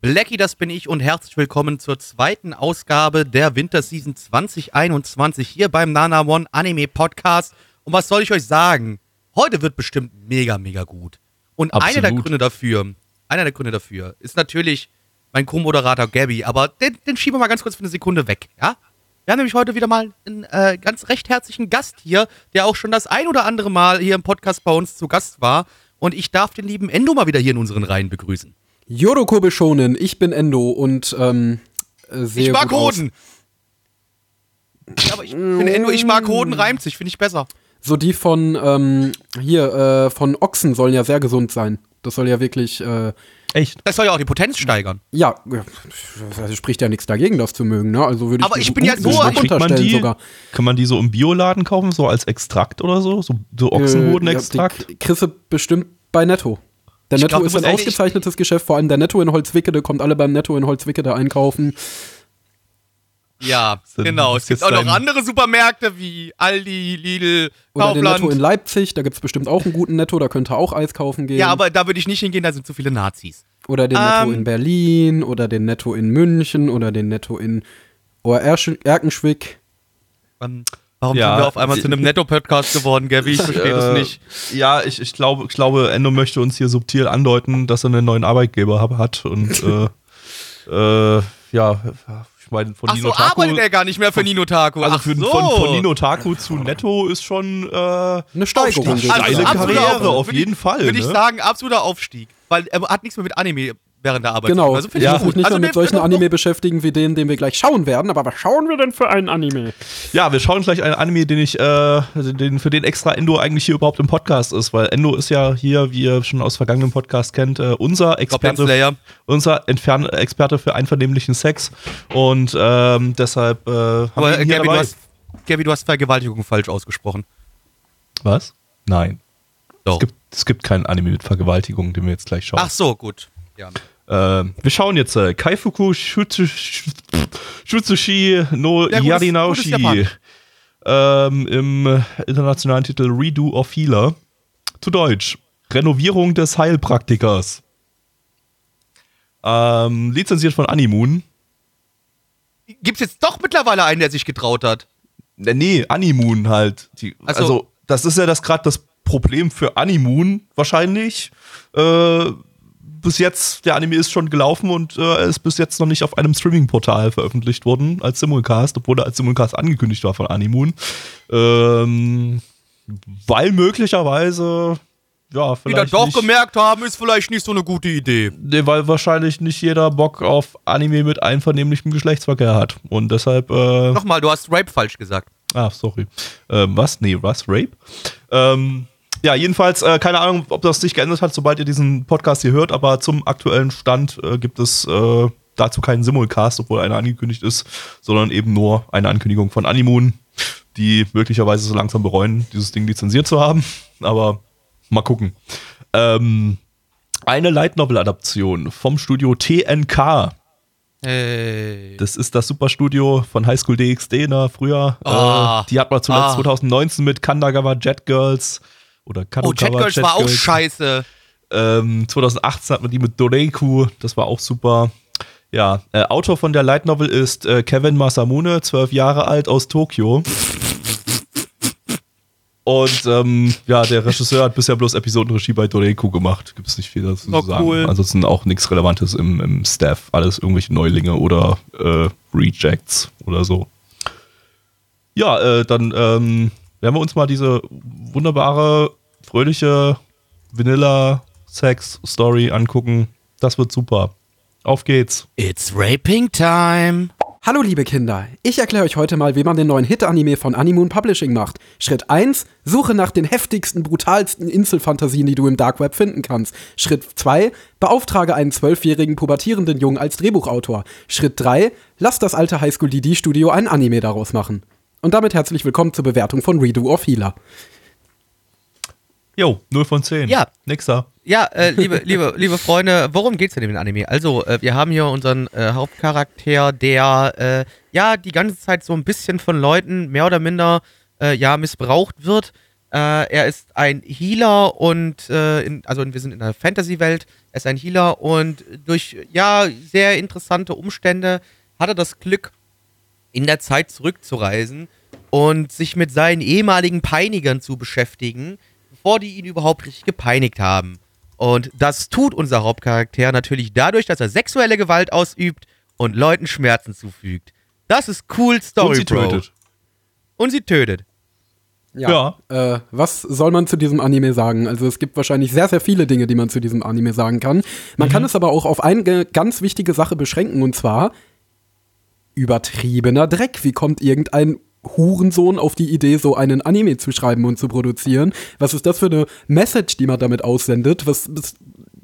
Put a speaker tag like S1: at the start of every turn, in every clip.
S1: Blackie, das bin ich und herzlich willkommen zur zweiten Ausgabe der Winterseason 2021 hier beim Nana One Anime Podcast. Und was soll ich euch sagen? Heute wird bestimmt mega, mega gut. Und einer der
S2: Absolut.
S1: Gründe dafür, einer der Gründe dafür ist natürlich mein Co-Moderator Gabby, aber den, den schieben wir mal ganz kurz für eine Sekunde weg, ja? Wir haben nämlich heute wieder mal einen äh, ganz recht herzlichen Gast hier, der auch schon das ein oder andere Mal hier im Podcast bei uns zu Gast war. Und ich darf den lieben Endo mal wieder hier in unseren Reihen begrüßen.
S2: Yoroko Bishonen, ich bin Endo und ähm, äh, sehe
S1: Ich mag. Hoden. Ja, aber ich finde Endo, ich mag Hoden, reimt sich, finde ich besser.
S2: So die von ähm, hier äh, von Ochsen sollen ja sehr gesund sein. Das soll ja wirklich äh,
S3: Echt?
S1: Das soll ja auch die Potenz steigern.
S2: ja, das spricht ja nichts dagegen, das zu mögen, ne? Also würde ich
S1: Aber ich bin ja so-
S2: unterstellen
S3: die,
S2: sogar.
S3: Kann man die so im Bioladen kaufen, so als Extrakt oder so? So, so Ochsenhodenextrakt?
S2: Äh, ja, die kriegst du bestimmt bei Netto. Der
S1: Ich
S2: Netto
S1: glaub,
S2: ist ein ausgezeichnetes Geschäft, vor allem der Netto in Holzwickede, kommt alle beim Netto in Holzwickede einkaufen.
S1: Ja,
S3: So,
S1: genau. Es gibt auch noch andere Supermärkte wie Aldi, Lidl,
S2: Oder den Netto in
S1: Kaufland.
S2: Leipzig, da gibt es bestimmt auch einen guten Netto, da könnt ihr auch Eis kaufen gehen.
S1: Ja, aber da würde ich nicht hingehen, da sind zu viele Nazis.
S2: Oder den Netto
S1: Ähm.
S2: in Berlin oder den Netto in München oder den Netto in Oersch- Erkenschwick.
S1: Ähm, Warum
S3: Ja,
S1: sind wir auf einmal zu einem Netto-Podcast geworden, Gabby? Ich verstehe das
S3: Äh,
S1: nicht.
S3: Ja, ich, ich, glaube, ich glaube, Endo möchte uns hier subtil andeuten, dass er einen neuen Arbeitgeber hab- hat. Und äh, äh, ja, ich meine, von
S1: Ach
S3: Nino
S1: so,
S3: Taku.
S1: arbeitet er gar nicht mehr für Nino Taku.
S3: Also für,
S1: so.
S3: von, von Nino Taku zu Netto ist schon äh,
S2: Eine Steigerung.
S3: Aufstieg.
S2: ich
S1: absoluter
S3: Karriere, auf
S1: Würde
S3: jeden
S1: ich-
S3: Fall,
S1: Würde ich
S3: ne?
S1: sagen, absoluter Aufstieg. Weil er hat nichts mehr mit Anime während der Arbeit.
S2: Genau.
S1: Also finde
S2: ich
S1: ich
S2: muss
S1: gut.
S2: mich nicht
S1: also
S2: mehr mit solchen Anime beschäftigen wie den, den wir gleich schauen werden. Aber was schauen wir denn für einen Anime?
S3: Ja, wir schauen gleich einen Anime, den ich, äh, den, für den extra Endo eigentlich hier überhaupt im Podcast ist, weil Endo ist ja hier, wie ihr schon aus vergangenen Podcast kennt, äh, unser Experte, unser Entfern Experte für einvernehmlichen Sex und ähm, deshalb äh, haben
S1: Aber
S3: wir
S1: äh,
S3: ihn hier
S1: Gabby, du
S3: dabei.
S1: hast, Gabby, du hast Vergewaltigung falsch ausgesprochen.
S3: Was? Nein.
S1: Doch.
S3: Es gibt, es gibt keinen Anime mit Vergewaltigung, den wir jetzt gleich schauen.
S1: Ach so, gut. Ja.
S3: Ähm, wir schauen jetzt äh, Kaifuku Shutsu- Shutsushi no
S1: Ja, gutes Japanisch.
S3: ähm, im internationalen Titel Redo of Healer. Zu Deutsch. Renovierung des Heilpraktikers. Ähm, lizenziert von Animoon.
S1: Gibt's jetzt doch mittlerweile einen, der sich getraut hat?
S3: Äh, Nee, Animoon halt. Die,
S1: Ach so.
S3: Also, das ist ja das gerade das Problem für Animoon wahrscheinlich. Äh, bis jetzt, der Anime ist schon gelaufen und äh, ist bis jetzt noch nicht auf einem Streaming-Portal veröffentlicht worden als Simulcast, obwohl er als Simulcast angekündigt war von Animoon. Ähm, weil möglicherweise, ja,
S1: Die dann
S3: vielleicht.
S1: doch
S3: nicht,
S1: gemerkt haben, ist vielleicht nicht so eine gute Idee.
S3: Nee, weil wahrscheinlich nicht jeder Bock auf Anime mit einvernehmlichem Geschlechtsverkehr hat. Und deshalb. Äh,
S1: Nochmal, du hast Rape falsch gesagt.
S3: Ah, sorry. Ähm, was? Nee, was? Rape? Ähm, ja, jedenfalls, äh, keine Ahnung, ob das sich geändert hat, sobald ihr diesen Podcast hier hört, aber zum aktuellen Stand äh, gibt es äh, dazu keinen Simulcast, obwohl einer angekündigt ist, sondern eben nur eine Ankündigung von Animoon, die möglicherweise so langsam bereuen, dieses Ding lizenziert zu haben. Aber mal gucken. Ähm, eine Light Novel Adaption vom Studio TNK.
S1: Hey.
S3: Das ist das Superstudio von High School DxD, ne, früher. Äh, die hat man zuletzt
S1: Ah.
S3: 2019 mit Kandagawa Jet Girls oder
S1: Oh,
S3: Kadokawa
S1: Jet Girls war auch scheiße.
S3: Ähm, 2018 hat man die mit Doreiku, das war auch super. Ja, äh, Autor von der Light Novel ist äh, Kevin Masamune, zwölf Jahre alt aus Tokio. Und ähm, ja, der Regisseur hat bisher bloß Episodenregie bei Doreiku gemacht. Gibt es nicht viel dazu
S1: Oh,
S3: zu sagen.
S1: cool.
S3: Ansonsten auch nichts Relevantes im, im Staff. Alles irgendwelche Neulinge oder äh, Rejects oder so. Ja, äh, dann ähm, werden wir uns mal diese wunderbare, fröhliche Vanilla-Sex-Story angucken. Das wird super. Auf geht's.
S1: It's raping time.
S2: Hallo liebe Kinder, ich erkläre euch heute mal, wie man den neuen Hit-Anime von Animoon Publishing macht. Schritt 1, suche nach den heftigsten, brutalsten Inselfantasien, die du im Dark Web finden kannst. Schritt 2, beauftrage einen zwölfjährigen pubertierenden Jungen als Drehbuchautor. Schritt 3, lass das alte Highschool DD Studio ein Anime daraus machen. Und damit herzlich willkommen zur Bewertung von Redo of Healer.
S3: Jo, 0 von 10.
S1: Ja.
S3: Nixer.
S1: Ja, äh, liebe, liebe, liebe Freunde, worum geht's denn in dem Anime? Also, äh, wir haben hier unseren äh, Hauptcharakter, der äh, ja die ganze Zeit so ein bisschen von Leuten mehr oder minder äh, ja missbraucht wird. Äh, er ist ein Healer und in, also wir sind in einer Fantasy-Welt. Er ist ein Healer und durch ja sehr interessante Umstände hat er das Glück, in der Zeit zurückzureisen und sich mit seinen ehemaligen Peinigern zu beschäftigen bevor die ihn überhaupt richtig gepeinigt haben. Und das tut unser Hauptcharakter natürlich dadurch, dass er sexuelle Gewalt ausübt und Leuten Schmerzen zufügt. Das ist cool Story,
S3: Und sie
S1: Bro.
S3: tötet.
S1: Und sie tötet.
S2: Ja. Äh, was soll man zu diesem Anime sagen? Also es gibt wahrscheinlich sehr, sehr viele Dinge, die man zu diesem Anime sagen kann. Man kann es aber auch auf eine ganz wichtige Sache beschränken und zwar übertriebener Dreck. Wie kommt irgendein Hurensohn auf die Idee, so einen Anime zu schreiben und zu produzieren? Was ist das für eine Message, die man damit aussendet? Was, was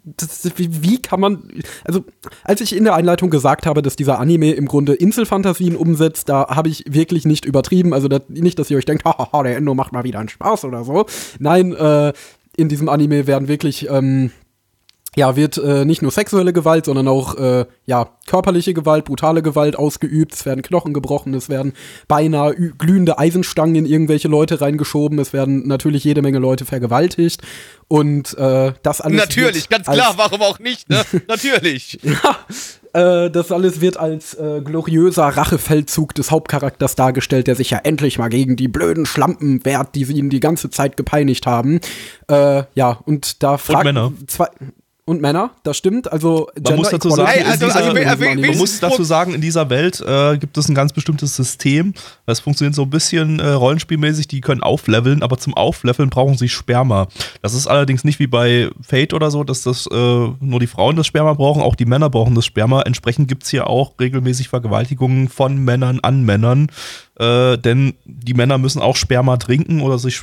S2: das, wie, wie kann man, also als ich in der Einleitung gesagt habe, dass dieser Anime im Grunde Inselfantasien umsetzt, da habe ich wirklich nicht übertrieben. Also das, nicht, dass ihr euch denkt, haha, der Endo macht mal wieder einen Spaß oder so. Nein, äh, in diesem Anime werden wirklich ähm, ja, wird äh, nicht nur sexuelle Gewalt, sondern auch äh, ja, körperliche Gewalt, brutale Gewalt ausgeübt. Es werden Knochen gebrochen, es werden beinahe glühende Eisenstangen in irgendwelche Leute reingeschoben, es werden natürlich jede Menge Leute vergewaltigt. Und äh, das alles.
S1: Natürlich, ganz klar, warum auch nicht, ne? Natürlich.
S2: äh, das alles wird als äh, gloriöser Rachefeldzug des Hauptcharakters dargestellt, der sich ja endlich mal gegen die blöden Schlampen wehrt, die sie ihn die ganze Zeit gepeinigt haben. Äh, ja, und da fragt
S3: Männer.
S2: Zwei, und Männer, das stimmt. Also
S3: Man muss dazu sagen,
S1: Hey,
S3: in
S1: also-
S3: dieser,
S1: also, also,
S3: man muss dazu sagen, in dieser Welt äh, gibt es ein ganz bestimmtes System. Das funktioniert so ein bisschen äh, rollenspielmäßig. Die können aufleveln, aber zum Aufleveln brauchen sie Sperma. Das ist allerdings nicht wie bei Fate oder so, dass das äh, nur die Frauen das Sperma brauchen, auch die Männer brauchen das Sperma. Entsprechend gibt es hier auch regelmäßig Vergewaltigungen von Männern an Männern. Äh, denn die Männer müssen auch Sperma trinken oder sich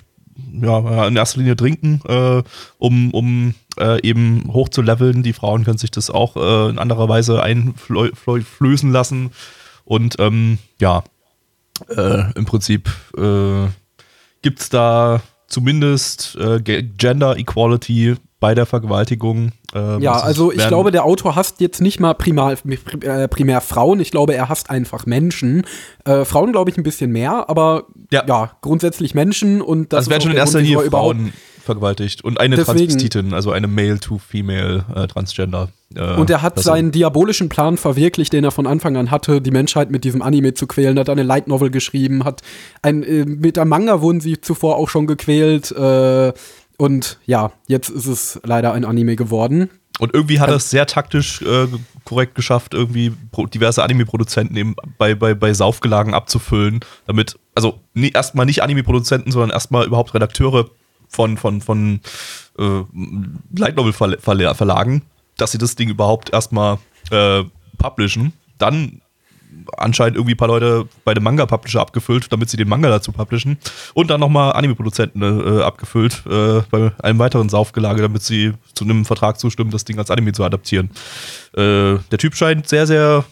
S3: ja, in erster Linie trinken, äh, um, um äh, eben hoch zu leveln. Die Frauen können sich das auch äh, in anderer Weise einflößen lassen. Und ähm, ja, äh, im Prinzip äh, gibt es da zumindest äh, Ge- Gender Equality bei der Vergewaltigung. Ähm,
S2: Ja, also ich glaube, der Autor hasst jetzt nicht mal primar, äh, primär Frauen. Ich glaube, er hasst einfach Menschen. Äh, Frauen glaube ich ein bisschen mehr, aber ja,
S3: Ja.
S2: grundsätzlich Menschen und das
S3: Das werden
S2: ist
S3: schon in erster Linie
S2: überhaupt-
S3: Frauen vergewaltigt und eine
S2: Deswegen-
S3: Transvestitin, also eine Male-to-Female äh, Transgender. Äh,
S2: Und er hat
S3: Person.
S2: seinen diabolischen Plan verwirklicht, den er von Anfang an hatte, die Menschheit mit diesem Anime zu quälen. Hat eine Light Novel geschrieben, hat ein, äh, mit einem Manga wurden sie zuvor auch schon gequält. Äh, und ja, jetzt ist es leider ein Anime geworden.
S3: Und irgendwie hat er es sehr taktisch äh, korrekt geschafft, irgendwie diverse Anime-Produzenten eben bei, bei, bei Saufgelagen abzufüllen, damit, also nie, erstmal nicht Anime-Produzenten, sondern erstmal überhaupt Redakteure von, von, von äh, Light Novel Verla- Verla- Verlagen, dass sie das Ding überhaupt erstmal äh, publishen. Dann anscheinend irgendwie ein paar Leute bei dem Manga-Publisher abgefüllt, damit sie den Manga dazu publishen. Und dann nochmal Anime-Produzenten äh, abgefüllt äh, bei einem weiteren Saufgelage, damit sie zu einem Vertrag zustimmen, das Ding als Anime zu adaptieren. Äh, der Typ scheint sehr, sehr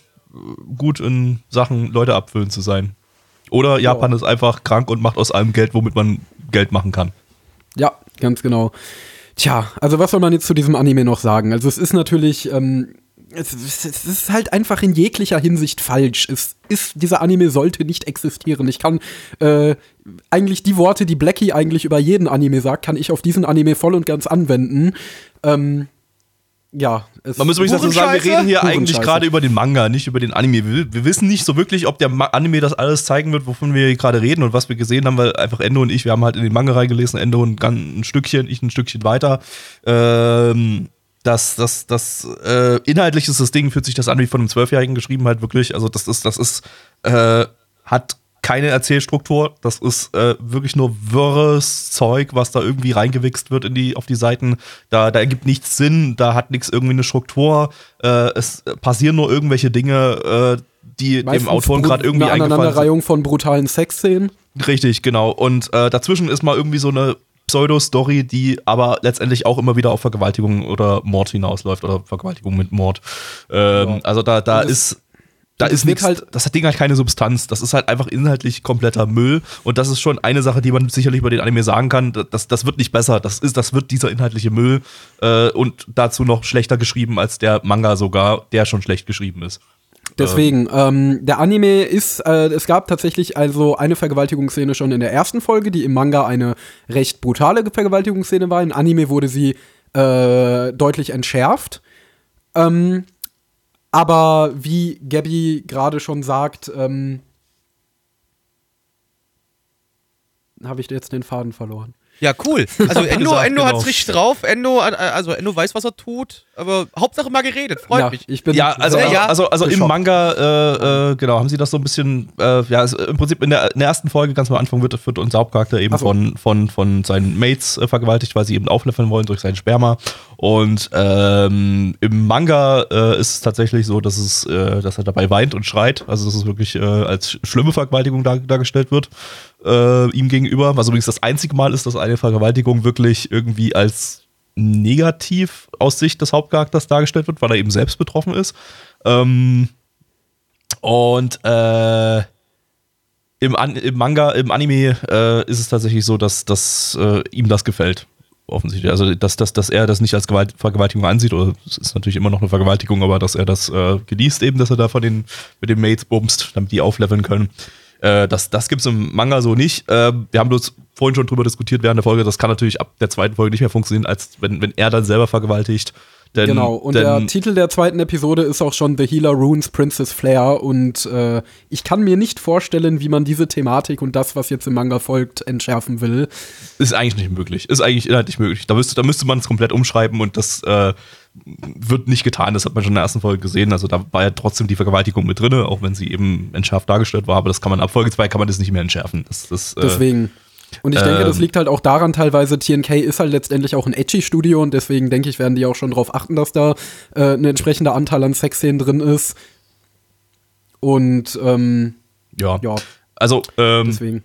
S3: gut in Sachen Leute abfüllen zu sein. Oder Japan ist einfach krank und macht aus allem Geld, womit man Geld machen kann.
S2: Ja, ganz genau. Tja, also was soll man jetzt zu diesem Anime noch sagen? Also es ist natürlich, ähm, es, es, es ist halt einfach in jeglicher Hinsicht falsch. Es ist, dieser Anime sollte nicht existieren. Ich kann äh, eigentlich die Worte, die Blackie eigentlich über jeden Anime sagt, kann ich auf diesen Anime voll und ganz anwenden. Ähm, ja,
S3: Man muss übrigens dazu sagen, wir reden hier eigentlich gerade über den Manga, nicht über den Anime. Wir, wir wissen nicht so wirklich, ob der Ma Anime das alles zeigen wird, wovon wir hier gerade reden und was wir gesehen haben, weil einfach Endo und ich, wir haben halt in den Manga reingelesen, Endo ein, ein Stückchen, ich ein Stückchen weiter. Ähm, das, das, das, äh, inhaltlich ist das Ding, fühlt sich das an wie von einem Zwölfjährigen geschrieben, halt wirklich. Also, das ist, das ist, äh, hat keine Erzählstruktur. Das ist äh, wirklich nur wirres Zeug, was da irgendwie reingewichst wird in die, auf die Seiten. Da, da ergibt nichts Sinn, da hat nichts irgendwie eine Struktur. Äh, es passieren nur irgendwelche Dinge. Äh, die
S2: Meistens
S3: dem Autoren gerade irgendwie
S2: eine
S3: eingefallen sind.
S2: Aneinanderreihung von brutalen Sexszenen.
S3: Richtig, genau. Und äh, dazwischen ist mal irgendwie so eine Pseudo-Story, die aber letztendlich auch immer wieder auf Vergewaltigung oder Mord hinausläuft oder Vergewaltigung mit Mord. Ähm,
S2: Ja.
S3: Also da, da ist. Da
S2: und
S3: ist nichts,
S2: halt-
S3: das hat Ding halt keine Substanz. Das ist halt einfach inhaltlich kompletter Müll. Und das ist schon eine Sache, die man sicherlich über den Anime sagen kann. Das, das wird nicht besser. Das ist, das wird dieser inhaltliche Müll. Äh, und dazu noch schlechter geschrieben als der Manga sogar, der schon schlecht geschrieben ist.
S2: Deswegen, ähm, der Anime ist, äh, es gab tatsächlich also eine Vergewaltigungsszene schon in der ersten Folge, die im Manga eine recht brutale Vergewaltigungsszene war. Im Anime wurde sie äh, deutlich entschärft. Ähm, aber wie Gabby gerade schon sagt, ähm, habe ich jetzt den Faden verloren.
S1: Ja, cool. Also Endo,
S3: gesagt,
S1: Endo
S3: genau.
S1: hat's richtig drauf. Endo, äh, also Endo weiß, was er tut. Aber Hauptsache mal geredet. Freut
S2: ja,
S1: mich.
S2: ich bin
S3: Ja, also,
S1: Ja,
S3: also,
S1: ja.
S3: also, also im. Manga, äh, äh, genau, haben sie das so ein bisschen, äh, ja, es, im Prinzip in der, in der ersten Folge, ganz am Anfang, wird, wird unser Hauptcharakter eben
S2: so.
S3: von, von, von seinen Mates äh, vergewaltigt, weil sie eben aufleveln wollen durch sein Sperma. Und ähm, im Manga äh, ist es tatsächlich so, dass, es, äh, dass er dabei weint und schreit. Also, dass es wirklich äh, als schlimme Vergewaltigung dar, dargestellt wird äh, ihm gegenüber. Was übrigens das einzige Mal ist, dass eine Vergewaltigung wirklich irgendwie als negativ aus Sicht des Hauptcharakters dargestellt wird, weil er eben selbst betroffen ist. Ähm, und äh, im, An im Manga, im Anime äh, ist es tatsächlich so, dass, dass äh, ihm das gefällt. Offensichtlich. Also, dass, dass, dass er das nicht als Gewalt Vergewaltigung ansieht, oder es ist natürlich immer noch eine Vergewaltigung, aber dass er das äh, genießt, eben, dass er da von den, mit den Mates bumst, damit die aufleveln können. Äh, das das gibt es im Manga so nicht. Äh, wir haben bloß vorhin schon drüber diskutiert während der Folge. Das kann natürlich ab der zweiten Folge nicht mehr funktionieren, als wenn, wenn er dann selber vergewaltigt. Denn,
S2: Genau, und
S3: denn,
S2: der Titel der zweiten Episode ist auch schon The Healer Runes Princess Flair und äh, ich kann mir nicht vorstellen, wie man diese Thematik und das, was jetzt im Manga folgt, entschärfen will.
S3: Ist eigentlich nicht möglich. Ist eigentlich inhaltlich möglich. Da müsste, da müsste man es komplett umschreiben und das äh, wird nicht getan. Das hat man schon in der ersten Folge gesehen. Also da war ja trotzdem die Vergewaltigung mit drin, auch wenn sie eben entschärft dargestellt war. Aber das kann man ab Folge 2 kann man das nicht mehr entschärfen. Das, das, äh,
S2: Deswegen. Und ich denke, das
S3: ähm,
S2: liegt halt auch daran teilweise, TNK ist halt letztendlich auch ein Edgy-Studio und deswegen denke ich, werden die auch schon darauf achten, dass da äh, ein entsprechender Anteil an Sexszenen drin ist. Und ähm,
S3: ja.
S2: ja,
S3: Also, ähm,
S2: deswegen.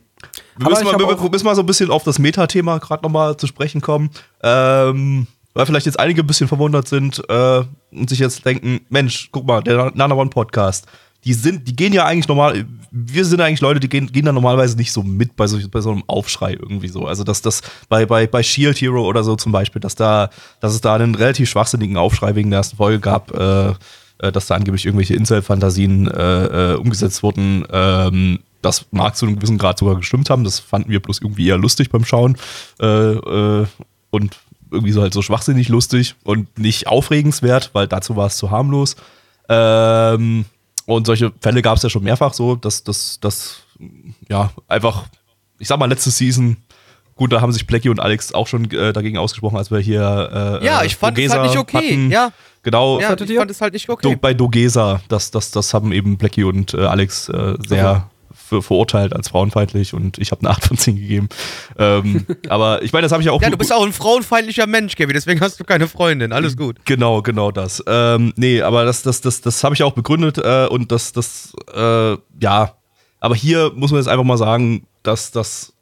S3: Wir müssen, mal, wir müssen mal so ein bisschen auf das Meta-Thema gerade nochmal zu sprechen kommen. Ähm, weil vielleicht jetzt einige ein bisschen verwundert sind äh, und sich jetzt denken, Mensch, guck mal, der Nana One Podcast, die sind, die gehen ja eigentlich normal, wir sind eigentlich Leute, die gehen, gehen da normalerweise nicht so mit bei so, bei so einem Aufschrei irgendwie so. Also dass das bei, bei, bei Shield Hero oder so zum Beispiel, dass da, dass es da einen relativ schwachsinnigen Aufschrei wegen der ersten Folge gab, äh, äh, dass da angeblich irgendwelche Incel-Fantasien äh, äh, umgesetzt wurden. Ähm, das mag zu einem gewissen Grad sogar gestimmt haben. Das fanden wir bloß irgendwie eher lustig beim Schauen. Äh, äh, und irgendwie so halt so schwachsinnig lustig und nicht aufregenswert, weil dazu war es zu harmlos. Ähm, und solche Fälle gab es ja schon mehrfach so, dass das, das, ja, einfach, ich sag mal, letzte Season, gut, da haben sich Blackie und Alex auch schon äh, dagegen ausgesprochen, als wir hier. Äh,
S1: Ja, ich fand es halt nicht okay.
S3: Hatten.
S1: Ja,
S3: Genau,
S1: ja ich fand es halt nicht
S3: Do,
S1: okay.
S3: bei Dogesa, das, das, das haben eben Blackie und äh, Alex äh, sehr für, verurteilt als frauenfeindlich und ich habe eine 8 von 10 gegeben. ähm, aber ich meine, das habe ich ja auch.
S1: Ja, du bist auch ein frauenfeindlicher Mensch, Gaby, deswegen hast du keine Freundin. Alles gut.
S3: Genau, genau das. Ähm, nee, aber das, das, das, das habe ich auch begründet äh, und das, das, äh, ja. Aber hier muss man jetzt einfach mal sagen, dass das,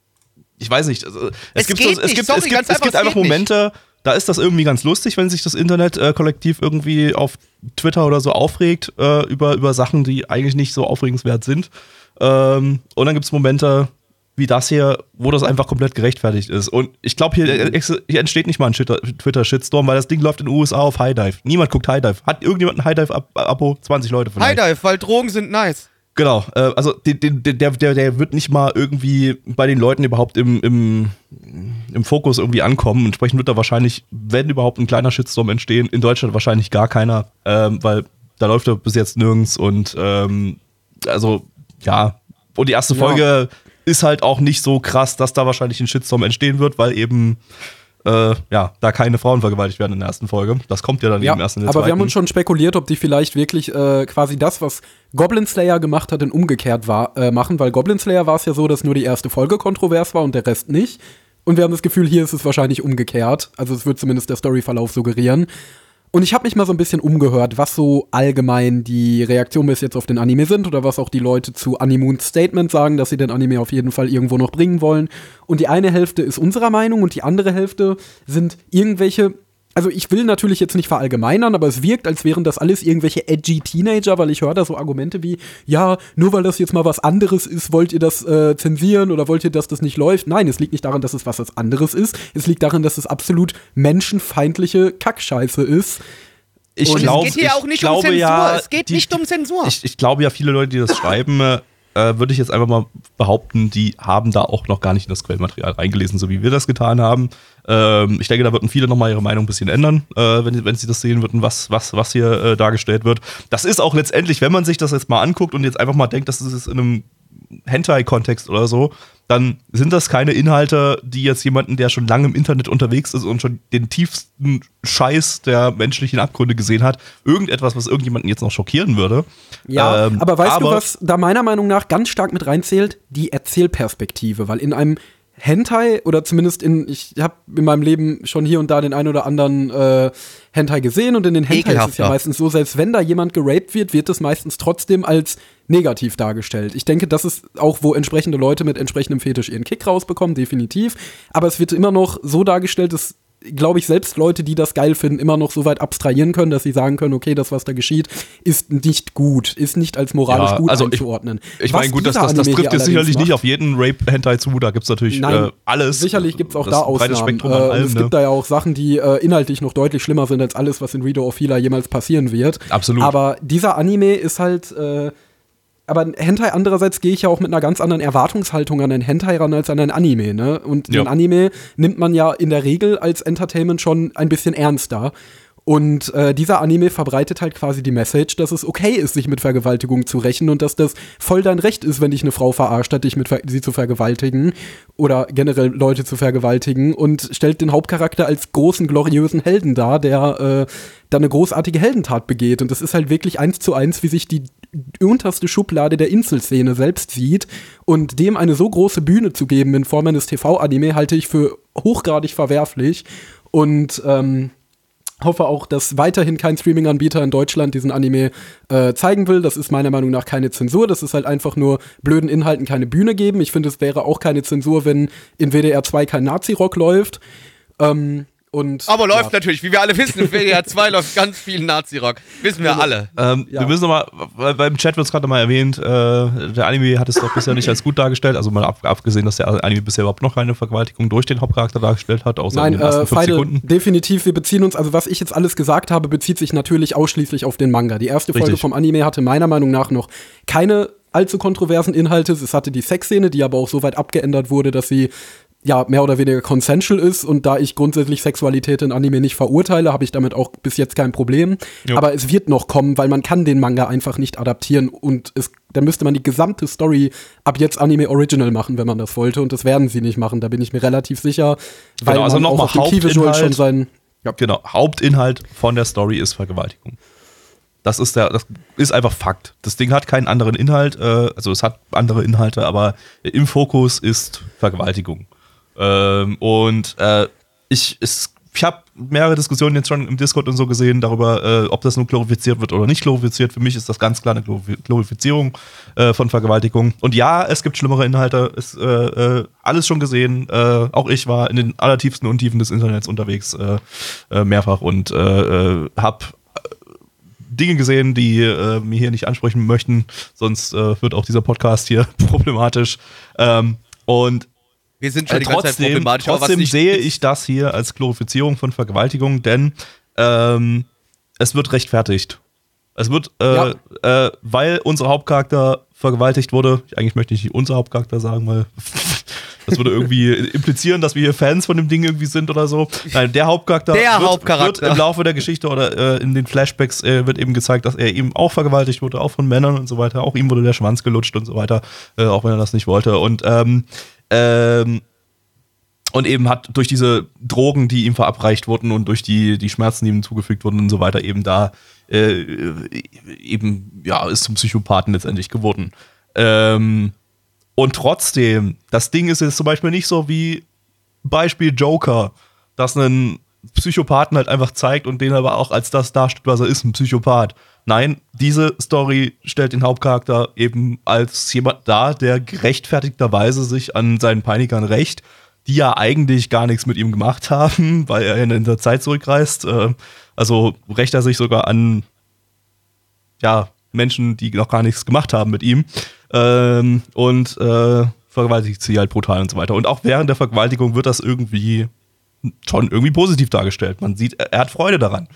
S3: ich weiß nicht, also, es,
S1: Es
S3: gibt, so, es
S1: nicht,
S3: gibt,
S1: sorry,
S3: es gibt,
S1: ganz
S3: es
S1: einfach,
S3: gibt einfach
S1: geht nicht.
S3: Momente, da ist das irgendwie ganz lustig, wenn sich das Internet äh, kollektiv irgendwie auf Twitter oder so aufregt äh, über, über Sachen, die eigentlich nicht so aufregenswert sind. Ähm, und dann gibt es Momente wie das hier, wo das einfach komplett gerechtfertigt ist. Und ich glaube, hier, ex- hier entsteht nicht mal ein Twitter- Twitter-Shitstorm, weil das Ding läuft in den USA auf High Dive. Niemand guckt High Dive. Hat irgendjemand ein High Dive-Abo? 20 Leute vielleicht.
S1: High Dive, weil Drogen sind nice.
S3: Genau, äh, also den, den, der, der, der wird nicht mal irgendwie bei den Leuten überhaupt im, im, im Fokus irgendwie ankommen. Entsprechend wird da wahrscheinlich, wenn überhaupt ein kleiner Shitstorm entstehen, in Deutschland wahrscheinlich gar keiner, ähm, weil da läuft er bis jetzt nirgends und ähm, also ja, und die erste
S2: Ja.
S3: Folge ist halt auch nicht so krass, dass da wahrscheinlich ein Shitstorm entstehen wird, weil eben äh, ja, da keine Frauen vergewaltigt werden in der ersten Folge. Das kommt ja dann
S2: Ja,
S3: eben erst in der
S2: aber wir
S3: zweiten.
S2: haben uns schon spekuliert, ob die vielleicht wirklich äh, quasi das, was Goblin Slayer gemacht hat, in umgekehrt war, äh, machen, weil Goblin Slayer war es ja so, dass nur die erste Folge kontrovers war und der Rest nicht. Und wir haben das Gefühl, hier ist es wahrscheinlich umgekehrt. Also es wird zumindest der Storyverlauf suggerieren. Und ich habe mich mal so ein bisschen umgehört, was so allgemein die Reaktionen bis jetzt auf den Anime sind oder was auch die Leute zu Animoons Statement sagen, dass sie den Anime auf jeden Fall irgendwo noch bringen wollen. Und die eine Hälfte ist unserer Meinung und die andere Hälfte sind irgendwelche also ich will natürlich jetzt nicht verallgemeinern, aber es wirkt, als wären das alles irgendwelche edgy Teenager, weil ich höre da so Argumente wie, ja, nur weil das jetzt mal was anderes ist, wollt ihr das äh, zensieren oder wollt ihr, dass das nicht läuft? Nein, es liegt nicht daran, dass es was anderes ist. Es liegt daran, dass es absolut menschenfeindliche Kackscheiße ist.
S3: Ich
S1: Und
S3: glaub,
S1: es geht hier
S3: ich
S1: auch nicht um
S3: glaube
S1: Zensur.
S3: ja,
S1: es geht
S3: die-
S1: nicht um Zensur.
S3: Ich, ich glaube ja, viele Leute, die das schreiben, äh, würde ich jetzt einfach mal behaupten, die haben da auch noch gar nicht in das Quellmaterial reingelesen, so wie wir das getan haben. Ähm, ich denke, da würden viele nochmal ihre Meinung ein bisschen ändern, äh, wenn, wenn sie das sehen würden, was, was, was hier äh, dargestellt wird. Das ist auch letztendlich, wenn man sich das jetzt mal anguckt und jetzt einfach mal denkt, das ist in einem Hentai-Kontext oder so, dann sind das keine Inhalte, die jetzt jemanden, der schon lange im Internet unterwegs ist und schon den tiefsten Scheiß der menschlichen Abgründe gesehen hat, irgendetwas, was irgendjemanden jetzt noch schockieren würde.
S2: Ja,
S3: Ähm,
S2: aber weißt du,
S3: aber-
S2: was da meiner Meinung nach ganz stark mit reinzählt? Die Erzählperspektive, weil in einem Hentai oder zumindest in, ich habe in meinem Leben schon hier und da den einen oder anderen äh, Hentai gesehen und in den Hentai ist es ja meistens so, selbst wenn da jemand geraped wird, wird es meistens trotzdem als negativ dargestellt. Ich denke, das ist auch, wo entsprechende Leute mit entsprechendem Fetisch ihren Kick rausbekommen, definitiv. Aber es wird immer noch so dargestellt, dass glaube ich, selbst Leute, die das geil finden, immer noch so weit abstrahieren können, dass sie sagen können, okay, das, was da geschieht, ist nicht gut, ist nicht als moralisch
S3: Ja,
S2: gut
S3: also ich-
S2: einzuordnen.
S3: Ich
S2: Was
S3: meine, gut, das, das, das trifft jetzt sicherlich
S2: allerdings
S3: nicht
S2: macht-
S3: auf jeden Rape-Hentai zu. Da gibt es natürlich
S2: Nein,
S3: äh, alles.
S2: Sicherlich gibt es auch da Ausnahmen. Äh,
S3: allem,
S2: es
S3: ne?
S2: gibt da ja auch Sachen, die äh, inhaltlich noch deutlich schlimmer sind als alles, was in Reader of Healer jemals passieren wird.
S3: Absolut.
S2: Aber dieser Anime ist halt. Aber Hentai andererseits gehe ich ja auch mit einer ganz anderen Erwartungshaltung an einen Hentai ran als an ein Anime, ne? Und
S3: Ja.
S2: den Anime nimmt man ja in der Regel als Entertainment schon ein bisschen ernster. Und äh, dieser Anime verbreitet halt quasi die Message, dass es okay ist, sich mit Vergewaltigung zu rächen und dass das voll dein Recht ist, wenn dich eine Frau verarscht hat, dich mit sie zu vergewaltigen oder generell Leute zu vergewaltigen und stellt den Hauptcharakter als großen, gloriösen Helden dar, der äh, da eine großartige Heldentat begeht. Und das ist halt wirklich eins zu eins, wie sich die unterste Schublade der Inselszene selbst sieht. Und dem eine so große Bühne zu geben in Form eines TV-Anime halte ich für hochgradig verwerflich. Und ähm, hoffe auch, dass weiterhin kein Streaming-Anbieter in Deutschland diesen Anime äh, zeigen will. Das ist meiner Meinung nach keine Zensur. Das ist halt einfach nur blöden Inhalten keine Bühne geben. Ich finde, es wäre auch keine Zensur, wenn in WDR 2 kein Nazi-Rock läuft. Ähm, und,
S1: Aber
S2: ja.
S1: läuft natürlich, wie wir alle wissen, im WDR 2 läuft ganz viel Nazi-Rock. Wissen wir alle.
S3: Ähm,
S2: Ja.
S3: Wir müssen nochmal, weil beim Chat wird es gerade mal erwähnt, äh, der Anime hat es doch bisher nicht als gut dargestellt, also mal ab, abgesehen, dass der Anime bisher überhaupt noch keine Vergewaltigung durch den Hauptcharakter dargestellt hat, außer
S2: Nein,
S3: in den ersten
S2: äh,
S3: fünf
S2: Feide,
S3: Sekunden.
S2: definitiv, wir beziehen uns, also was ich jetzt alles gesagt habe, bezieht sich natürlich ausschließlich auf den Manga. Die erste Folge
S3: Richtig.
S2: vom Anime hatte meiner Meinung nach noch keine allzu kontroversen Inhalte. Es hatte die Sexszene, die aber auch so weit abgeändert wurde, dass sie ja mehr oder weniger consensual ist und da ich grundsätzlich Sexualität in Anime nicht verurteile, habe ich damit auch bis jetzt kein Problem.
S3: Jo.
S2: Aber es wird noch kommen, weil man kann den Manga einfach nicht adaptieren und es, dann müsste man die gesamte Story ab jetzt Anime Original machen, wenn man das wollte und das werden sie nicht machen, da bin ich mir relativ sicher, weil
S3: Genau, also
S2: man
S3: noch
S2: auch auf dem schon
S3: Hauptinhalt.
S2: sein ja.
S3: Genau, Hauptinhalt von der Story ist Vergewaltigung. Das ist der, das ist einfach Fakt. Das Ding hat keinen anderen Inhalt, äh, also es hat andere Inhalte, aber im Fokus ist Vergewaltigung. Ähm, und äh, ich, ich habe mehrere Diskussionen jetzt schon im Discord und so gesehen darüber, äh, ob das nun glorifiziert wird oder nicht glorifiziert. Für mich ist das ganz klar eine Glorifi- Glorifizierung äh, von Vergewaltigung. Und ja, es gibt schlimmere Inhalte, ist äh, äh, alles schon gesehen. Äh, auch ich war in den allertiefsten Untiefen des Internets unterwegs, äh, mehrfach und habe Dinge gesehen, die mir hier nicht ansprechen möchten, sonst wird auch dieser Podcast hier problematisch. Ähm, und
S1: Wir sind schon
S3: äh,
S1: die ganze Zeit
S3: trotzdem, trotzdem sehe ich das hier als Glorifizierung von Vergewaltigung, denn ähm, es wird rechtfertigt. Es wird, äh,
S2: Ja.
S3: äh, weil unser Hauptcharakter vergewaltigt wurde, eigentlich möchte ich nicht unser Hauptcharakter sagen, weil das würde irgendwie implizieren, dass wir hier Fans von dem Ding irgendwie sind oder so. Nein, der Hauptcharakter,
S1: Der
S3: wird,
S1: Hauptcharakter.
S3: wird im Laufe der Geschichte oder äh, in den Flashbacks äh, wird eben gezeigt, dass er eben auch vergewaltigt wurde, auch von Männern und so weiter. Auch ihm wurde der Schwanz gelutscht und so weiter, äh, auch wenn er das nicht wollte. Und ähm, ähm, und eben hat durch diese Drogen, die ihm verabreicht wurden und durch die, die Schmerzen, die ihm zugefügt wurden und so weiter, eben da äh, eben, ja, ist zum Psychopathen letztendlich geworden. Ähm, und trotzdem, das Ding ist jetzt zum Beispiel nicht so wie Beispiel Joker, dass ein Psychopathen halt einfach zeigt und den aber auch als das darstellt, was er ist, ein Psychopath. Nein, diese Story stellt den Hauptcharakter eben als jemand dar, der gerechtfertigterweise sich an seinen Peinigern rächt, die ja eigentlich gar nichts mit ihm gemacht haben, weil er in der Zeit zurückreist. Äh, also rächt er sich sogar an ja, Menschen, die noch gar nichts gemacht haben mit ihm. Ähm, und äh, vergewaltigt sie halt brutal und so weiter. Und auch während der Vergewaltigung wird das irgendwie schon irgendwie positiv dargestellt. Man sieht, er hat Freude daran.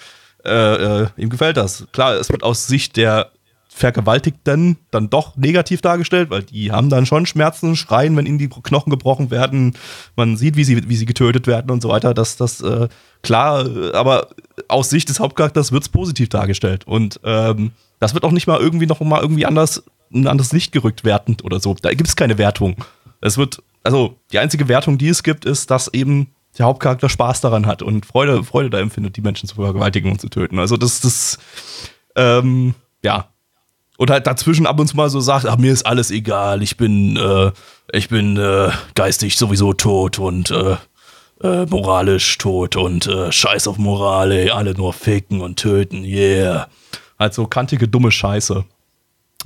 S3: Äh, äh, ihm gefällt das. Klar, es wird aus Sicht der Vergewaltigten dann doch negativ dargestellt, weil die haben dann schon Schmerzen, schreien, wenn ihnen die Knochen gebrochen werden. Man sieht, wie sie, wie sie getötet werden und so weiter. Das, das, äh, klar, aber aus Sicht des Hauptcharakters wird es positiv dargestellt. Und ähm, das wird auch nicht mal irgendwie noch mal irgendwie anders, ein anderes Licht gerückt wertend oder so. Da gibt es keine Wertung. Es wird, also die einzige Wertung, die es gibt, ist, dass eben der Hauptcharakter Spaß daran hat und Freude, Freude da empfindet, die Menschen zu vergewaltigen und zu töten. Also das, das, ähm, ja. Und halt dazwischen ab und zu mal so sagt, ach, mir ist alles egal, ich bin, äh, ich bin äh, geistig sowieso tot und äh, äh, moralisch tot und äh, scheiß auf Moral, ey, alle nur ficken und töten, yeah. Halt so kantige, dumme Scheiße.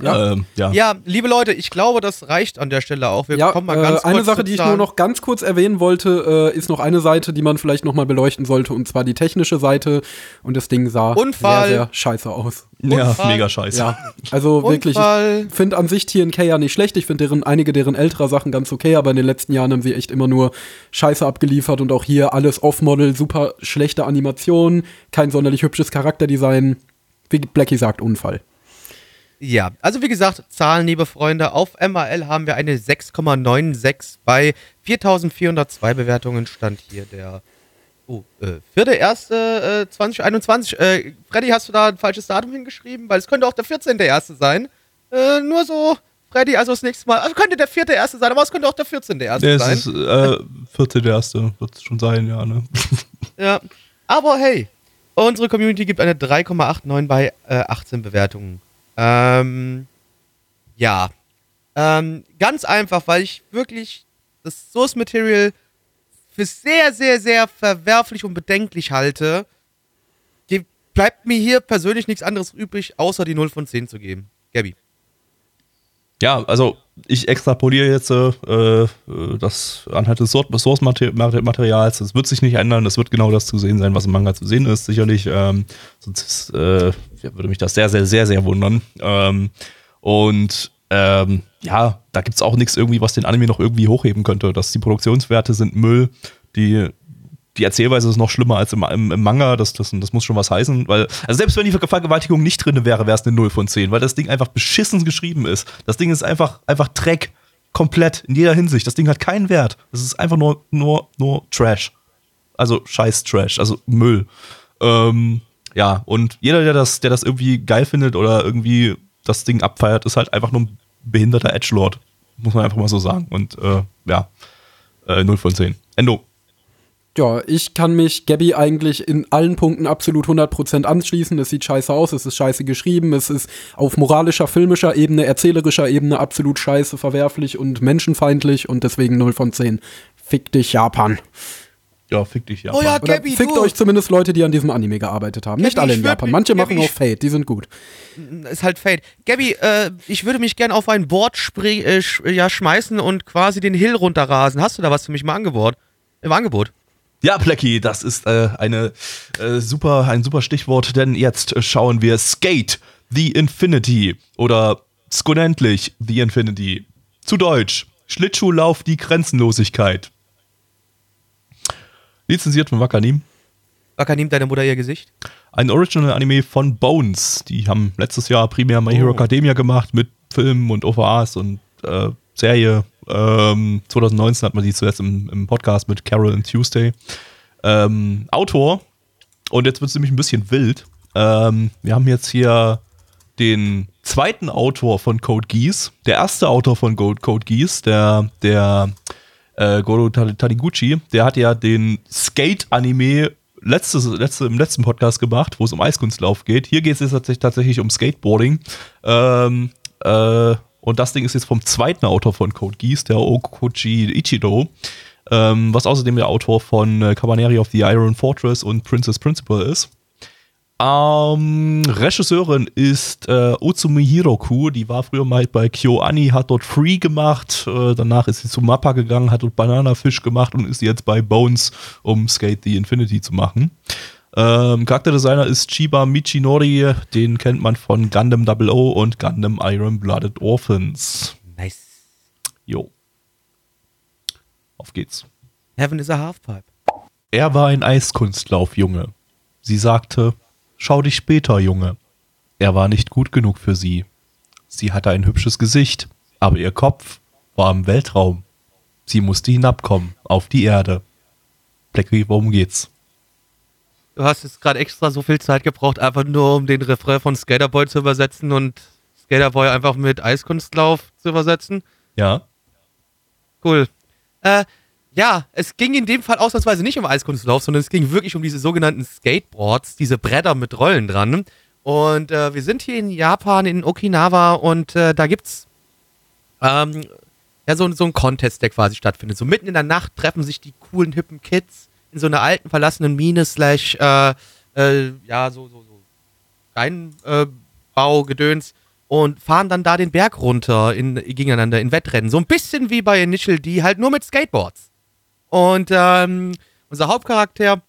S2: Ja.
S3: Ähm, ja.
S1: Ja, liebe Leute, ich glaube, das reicht an der Stelle auch. Wir
S2: Ja,
S1: kommen mal
S2: äh,
S1: ganz
S2: eine
S1: kurz
S2: Sache, die ich nur noch ganz kurz erwähnen wollte, äh, ist noch eine Seite, die man vielleicht noch mal beleuchten sollte, und zwar die technische Seite. Und das Ding sah
S1: Unfall.
S2: sehr, sehr scheiße aus.
S3: ja,
S1: Unfall.
S3: mega scheiße.
S2: Ja, also wirklich,
S1: Unfall.
S2: ich finde an sich TNK ja nicht schlecht. Ich finde deren, einige deren älterer Sachen ganz okay, aber in den letzten Jahren haben sie echt immer nur Scheiße abgeliefert und auch hier alles Off-Model, super schlechte Animationen, kein sonderlich hübsches Charakterdesign. Wie Blackie sagt, Unfall.
S1: Ja, also wie gesagt, Zahlen, liebe Freunde. Auf MAL haben wir eine 6,96 bei 4402 Bewertungen. Stand hier der oh, äh, vierte erste äh, 2021. Äh, Freddy, hast du da ein falsches Datum hingeschrieben? Weil es könnte auch der 14. erste sein. Äh, nur so, Freddy, also das nächste Mal. Also könnte der vierte erste sein, aber es könnte auch der 14. erste
S3: Ja, es
S1: sein.
S3: ist äh, 14. erste, wird es schon sein, ja, ne?
S1: Ja, aber hey, unsere Community gibt eine 3,89 bei äh, 18 Bewertungen. Ähm, ja, ähm, ganz einfach, weil ich wirklich das Source Material für sehr, sehr, sehr verwerflich und bedenklich halte. Bleibt mir hier persönlich nichts anderes übrig, außer die 0 von 10 zu geben. Gabby.
S3: Ja, also ich extrapoliere jetzt äh, äh, das anhand des Source-Materials. Das wird sich nicht ändern. Das wird genau das zu sehen sein, was im Manga zu sehen ist, sicherlich. Ähm, sonst äh, würde mich das sehr, sehr, sehr, sehr wundern. Ähm, und ähm, ja, da gibt es auch nichts irgendwie, was den Anime noch irgendwie hochheben könnte. Dass die Produktionswerte sind Müll, die die Erzählweise ist noch schlimmer als im, im, im Manga, das, das, das muss schon was heißen, weil, also selbst wenn die Ver Vergewaltigung nicht drin wäre, wäre es eine 0 von 10, weil das Ding einfach beschissen geschrieben ist. Das Ding ist einfach, einfach Dreck. Komplett, in jeder Hinsicht. Das Ding hat keinen Wert. Das ist einfach nur, nur, nur Trash. Also scheiß Trash, also Müll. Ähm, ja, und jeder, der das, der das irgendwie geil findet oder irgendwie das Ding abfeiert, ist halt einfach nur ein behinderter Edgelord. Muss man einfach mal so sagen. Und äh, ja, äh, 0 von 10. Endo.
S2: Ja, ich kann mich Gabby eigentlich in allen Punkten absolut 100% anschließen. Es sieht scheiße aus, es ist scheiße geschrieben, es ist auf moralischer, filmischer Ebene, erzählerischer Ebene absolut scheiße, verwerflich und menschenfeindlich und deswegen 0 von 10. Fick dich, Japan.
S3: Ja, fick dich, ja.
S1: Oh ja,
S2: Oder
S1: Gabby,
S2: fickt
S1: du.
S2: euch zumindest Leute, die an diesem Anime gearbeitet haben. Nicht
S1: Gabby,
S2: alle
S1: ich
S2: in Japan. Manche
S1: Gabby,
S2: machen auch Fate, die sind gut.
S1: ist halt Fate. Gabby, äh, ich würde mich gern auf ein Board äh, sch ja, schmeißen und quasi den Hill runterrasen. Hast du da was für mich im Angebot? Im Angebot?
S3: Ja, Plecky, das ist äh, eine, äh, super, ein super Stichwort, denn jetzt schauen wir Skate the Infinity oder skonentlich The Infinity. Zu Deutsch, Schlittschuhlauf die Grenzenlosigkeit. Lizenziert von Wakanim.
S1: Wacker nimmt deine Mutter ihr Gesicht?
S3: Ein Original-Anime von Bones. Die haben letztes Jahr primär My Hero
S1: Oh.
S3: Academia gemacht mit Filmen und OVAs und äh, Serie. Ähm, 2019 hat man die zuletzt im, im Podcast mit Carol und Tuesday. Ähm, Autor, und jetzt wird es nämlich ein bisschen wild. Ähm, wir haben jetzt hier den zweiten Autor von Code Geass. Der erste Autor von Code Geass, der, der äh, Goro Ta- Taniguchi, der hat ja den Skate-Anime letztes, letzte, im letzten Podcast gemacht, wo es um Eiskunstlauf geht. Hier geht es jetzt tatsächlich, tatsächlich um Skateboarding. Ähm, äh, und das Ding ist jetzt vom zweiten Autor von Code Geass, der Okuchi Ichido. ähm, was außerdem der Autor von äh, Cabaneri of the Iron Fortress und Princess Principal ist. Ähm, Regisseurin ist äh, Utsumi Hiroku, die war früher mal bei KyoAni, hat dort Free gemacht, äh, danach ist sie zu Mappa gegangen, hat dort Banana Fish gemacht und ist jetzt bei Bones, um Skate the Infinity zu machen. Ähm, Charakterdesigner ist Chiba Michinori, den kennt man von Gundam 00 und Gundam Iron Blooded Orphans.
S1: Nice.
S3: Jo. Auf geht's.
S1: Heaven is a Halfpipe.
S3: Er war ein Eiskunstlaufjunge. Sie sagte, schau dich später, Junge. Er war nicht gut genug für sie. Sie hatte ein hübsches Gesicht, aber ihr Kopf war im Weltraum. Sie musste hinabkommen, auf die Erde. Blackie, worum geht's?
S1: Du hast jetzt gerade extra so viel Zeit gebraucht, einfach nur um den Refrain von Skaterboy zu übersetzen und Skaterboy einfach mit Eiskunstlauf zu übersetzen.
S3: Ja?
S1: Cool. Äh, ja, es ging in dem Fall ausnahmsweise nicht um Eiskunstlauf, sondern es ging wirklich um diese sogenannten Skateboards, diese Bretter mit Rollen dran. Und äh, wir sind hier in Japan, in Okinawa und äh, da gibt's ähm, ja so, so ein Contest, der quasi stattfindet. So mitten in der Nacht treffen sich die coolen, hippen Kids in so einer alten, verlassenen Mine slash, äh, äh, ja, so, so, so Steinbaugedöns und fahren dann da den Berg runter in, gegeneinander in Wettrennen. So ein bisschen wie bei Initial D, halt nur mit Skateboards. Und ähm, unser Hauptcharakter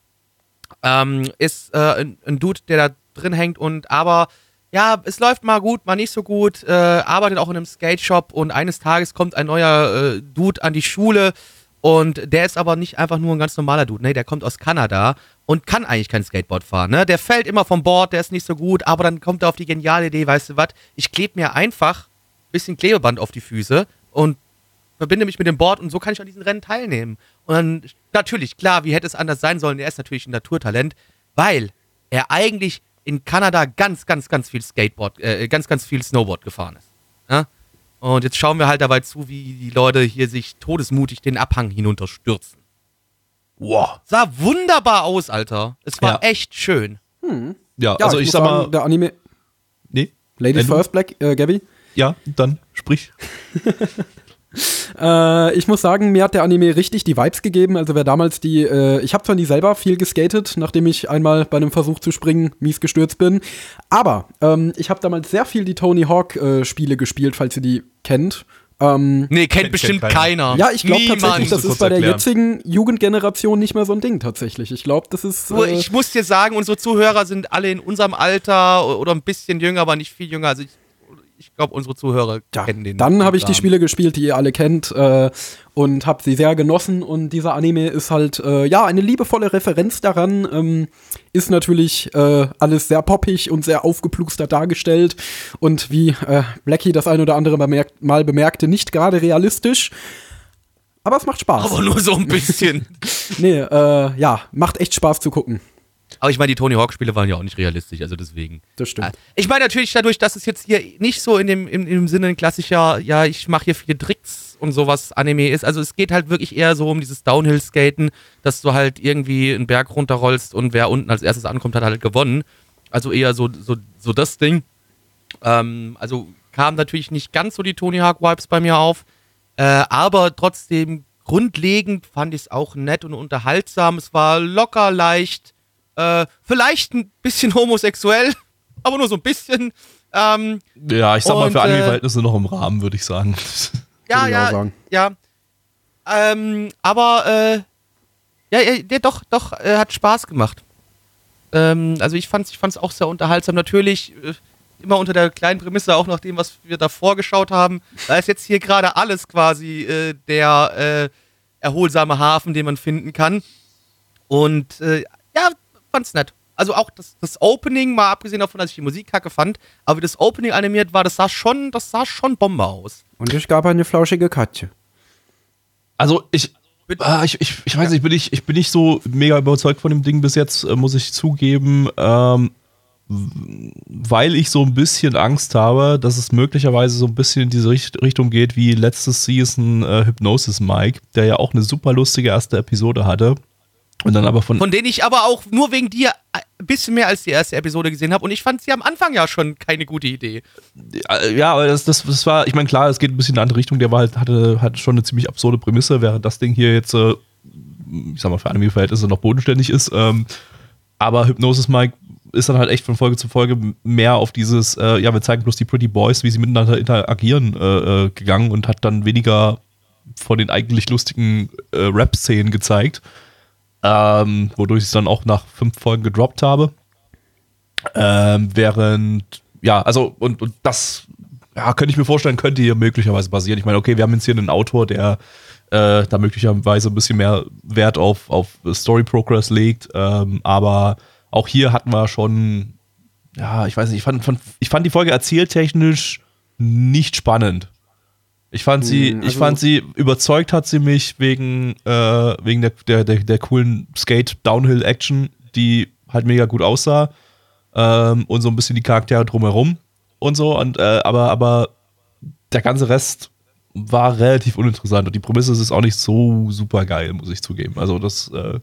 S1: ähm, ist äh, ein, ein Dude, der da drin hängt und aber ja, es läuft mal gut, mal nicht so gut, äh, arbeitet auch in einem Skate-Shop und eines Tages kommt ein neuer äh, Dude an die Schule und der ist aber nicht einfach nur ein ganz normaler Dude, ne, der kommt aus Kanada und kann eigentlich kein Skateboard fahren, ne? Der fällt immer vom Board, der ist nicht so gut, aber dann kommt er auf die geniale Idee, weißt du was, ich klebe mir einfach ein bisschen Klebeband auf die Füße und verbinde mich mit dem Board und so kann ich an diesen Rennen teilnehmen. Und dann, natürlich, klar, wie hätte es anders sein sollen, er ist natürlich ein Naturtalent, weil er eigentlich in Kanada ganz, ganz, ganz viel Skateboard, äh, ganz, ganz viel Snowboard gefahren ist. Ja? Und jetzt schauen wir halt dabei zu, wie die Leute hier sich todesmutig den Abhang hinunterstürzen.
S3: Wow.
S1: Sah wunderbar aus, Alter. Es war
S3: Ja.
S1: echt schön.
S3: Ja,
S2: Ja,
S3: also ich,
S2: muss
S3: sag
S2: sagen,
S3: mal,
S2: der Anime
S3: nee, du-
S2: First Black, äh, Gabby.
S3: ja, dann sprich.
S2: Äh, ich muss sagen, mir hat der Anime richtig die Vibes gegeben. Also wer damals die, äh, ich habe zwar nie selber viel geskatet, nachdem ich einmal bei einem Versuch zu springen mies gestürzt bin, aber ähm, ich habe damals sehr viel die Tony Hawk äh, Spiele gespielt, falls ihr die kennt. Ähm,
S1: Nee, kennt bestimmt
S3: kennt
S1: keiner.
S2: ja, ich glaube tatsächlich, das ist bei der
S3: kurz
S2: jetzigen Jugendgeneration nicht mehr so ein Ding tatsächlich. Ich glaube, das ist. Äh,
S1: ich muss dir sagen, unsere Zuhörer sind alle in unserem Alter oder ein bisschen jünger, aber nicht viel jünger. Also ich, ich glaube, unsere Zuhörer
S2: Ja,
S1: kennen den.
S2: dann habe ich die. Spiele gespielt, die ihr alle kennt äh, und habe sie sehr genossen und dieser Anime ist halt äh, ja eine liebevolle Referenz daran, ähm, ist natürlich äh, alles sehr poppig und sehr aufgeplustert dargestellt und wie äh, Blackie das ein oder andere bemerkt, mal bemerkte, nicht gerade realistisch. Aber es macht Spaß.
S1: Aber nur so ein bisschen.
S2: nee, äh, ja, macht echt Spaß zu gucken.
S1: Aber ich meine, die Tony Hawk-Spiele waren ja auch nicht realistisch, also deswegen.
S2: Das stimmt.
S1: Äh, Ich meine natürlich dadurch, dass es jetzt hier nicht so in dem, in, im Sinne ein klassischer, ja, ich mache hier viele Tricks und sowas Anime ist. Also es geht halt wirklich eher so um dieses Downhill-Skaten, dass du halt irgendwie einen Berg runterrollst und wer unten als erstes ankommt, hat halt gewonnen. Also eher so, so, so das Ding. Ähm, also kam natürlich nicht ganz so die Tony Hawk-Vibes bei mir auf. Äh, aber trotzdem grundlegend fand ich es auch nett und unterhaltsam. Es war locker, leicht, äh, vielleicht ein bisschen homosexuell, aber nur so ein bisschen. Ähm,
S3: Ja, ich sag mal,
S1: Und,
S3: für
S1: äh,
S3: Anime-Verhältnisse noch im Rahmen, würde ich sagen.
S1: ja, ja,
S2: sagen.
S1: ja. Ähm, aber äh, ja, ja, der doch, doch, äh, hat Spaß gemacht. Ähm, also ich fand's, ich fand's auch sehr unterhaltsam. Natürlich äh, immer unter der kleinen Prämisse, auch nach dem, was wir davor geschaut haben. Da ist jetzt hier gerade alles quasi äh, der äh, erholsame Hafen, den man finden kann. Und äh, ja, fand's nett. Also auch das, das Opening, mal abgesehen davon, dass ich die Musik kacke fand, aber wie das Opening animiert war, das sah schon, das sah schon Bombe aus.
S2: Und ich gab eine flauschige Katze.
S3: Also ich, ah, ich, ich, ich weiß nicht, ich bin nicht, ich bin nicht so mega überzeugt von dem Ding bis jetzt, äh, muss ich zugeben, ähm, weil ich so ein bisschen Angst habe, dass es möglicherweise so ein bisschen in diese Richt Richtung geht wie letztes Season äh, Hypnosis Mike, der ja auch eine super lustige erste Episode hatte. Und dann aber von,
S1: Von denen ich aber auch nur wegen dir ein bisschen mehr als die erste Episode gesehen habe. Und ich fand sie am Anfang ja schon keine gute Idee.
S3: Äh, Ja, aber das, das, das war, ich meine, klar, es geht ein bisschen in eine andere Richtung. Der war halt, hatte, hatte schon eine ziemlich absurde Prämisse, während das Ding hier jetzt, äh, ich sag mal, für Anime-Verhältnisse noch bodenständig ist. Ähm, aber Hypnosis Mike ist dann halt echt von Folge zu Folge mehr auf dieses, äh, ja, wir zeigen bloß die Pretty Boys, wie sie miteinander interagieren, äh, äh, gegangen und hat dann weniger von den eigentlich lustigen äh, Rap-Szenen gezeigt. Ähm, wodurch ich es dann auch nach fünf Folgen gedroppt habe. Ähm, während, ja, also, und, und das, ja, könnte ich mir vorstellen, könnte hier möglicherweise basieren. Ich meine, okay, wir haben jetzt hier einen Autor, der äh, da möglicherweise ein bisschen mehr Wert auf, auf Story Progress legt, ähm, aber auch hier hatten wir schon, ja, ich weiß nicht, ich fand, fand, ich fand die Folge erzähltechnisch nicht spannend. Ich fand sie,
S2: Hm,
S3: ich
S2: also-
S3: fand sie, überzeugt hat sie mich wegen, äh, wegen der, der, der, der coolen Skate-Downhill-Action, die halt mega gut aussah. Ähm, und so ein bisschen die Charaktere drumherum und so. Und, äh, aber, aber der ganze Rest war relativ uninteressant. Und die Prämisse ist auch nicht so super geil, muss ich zugeben. Also das, äh,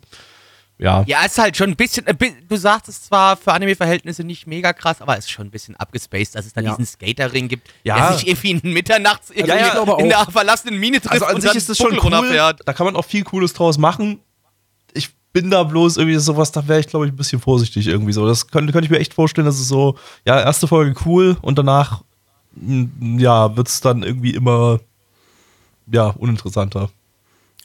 S3: ja.
S1: Ja, ist halt schon ein bisschen, bi- du sagst es zwar für Anime-Verhältnisse nicht mega krass, aber es ist schon ein bisschen abgespaced, dass es da
S2: Ja.
S1: diesen Skaterring gibt,
S3: Ja.
S1: der sich irgendwie in mitternachts irgendwie
S2: ich glaube
S1: in
S2: auch.
S1: der verlassenen Mine trifft
S3: Also an
S1: und
S3: sich
S1: dann
S3: ist das schon cool.
S1: runterfährt.
S3: Da kann man auch viel Cooles draus machen. Ich bin da bloß irgendwie sowas, da wäre ich, glaube ich, ein bisschen vorsichtig irgendwie so. Das könnte, könnte ich mir echt vorstellen, dass es so, ja, erste Folge cool und danach, ja, wird es dann irgendwie immer, ja, uninteressanter.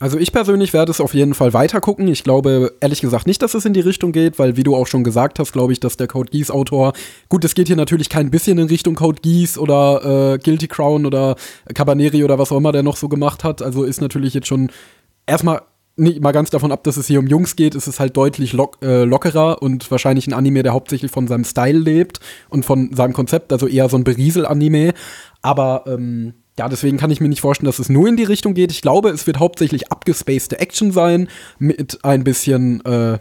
S2: Also ich persönlich werde es auf jeden Fall weiter gucken. Ich glaube ehrlich gesagt nicht, dass es in die Richtung geht, weil wie du auch schon gesagt hast, glaube ich, dass der Code Geass Autor, gut, es geht hier natürlich kein bisschen in Richtung Code Geass oder äh, Guilty Crown oder Cabaneri oder was auch immer der noch so gemacht hat. Also ist natürlich jetzt schon erstmal nicht mal ganz davon ab, dass es hier um Jungs geht, ist es halt deutlich lock, äh, lockerer und wahrscheinlich ein Anime, der hauptsächlich von seinem Style lebt und von seinem Konzept, also eher so ein Beriesel-Anime. Aber ähm, ja, deswegen kann ich mir nicht vorstellen, dass es nur in die Richtung geht. Ich glaube, es wird hauptsächlich abgespacede Action sein, mit ein bisschen äh,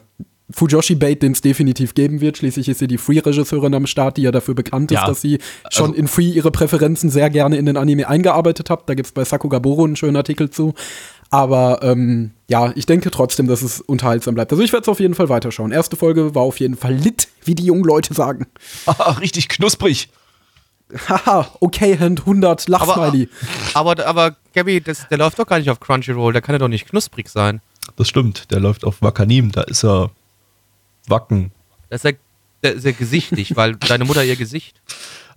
S2: Fujoshi-Bait, den es definitiv geben wird. Schließlich ist sie die Free-Regisseurin am Start, die ja dafür bekannt ist,
S3: Ja,
S2: dass sie schon
S3: also-
S2: in Free ihre Präferenzen sehr gerne in den Anime eingearbeitet hat. Da gibt es bei Sakugaboro einen schönen Artikel zu. Aber ähm, ja, ich denke trotzdem, dass es unterhaltsam bleibt. Also ich werde es auf jeden Fall weiterschauen. Erste Folge war auf jeden Fall lit, wie die jungen Leute sagen.
S3: Richtig knusprig.
S2: Haha, okay, Hand 100,
S1: Aber,
S2: Lachsmiley.
S1: aber, aber Gabby, das, der läuft doch gar nicht auf Crunchyroll, der kann ja doch nicht knusprig sein.
S3: Das stimmt, der läuft auf Wakanim, da ist er Wacken.
S1: Das ist ja, der ist gesichtig, weil deine Mutter ihr Gesicht.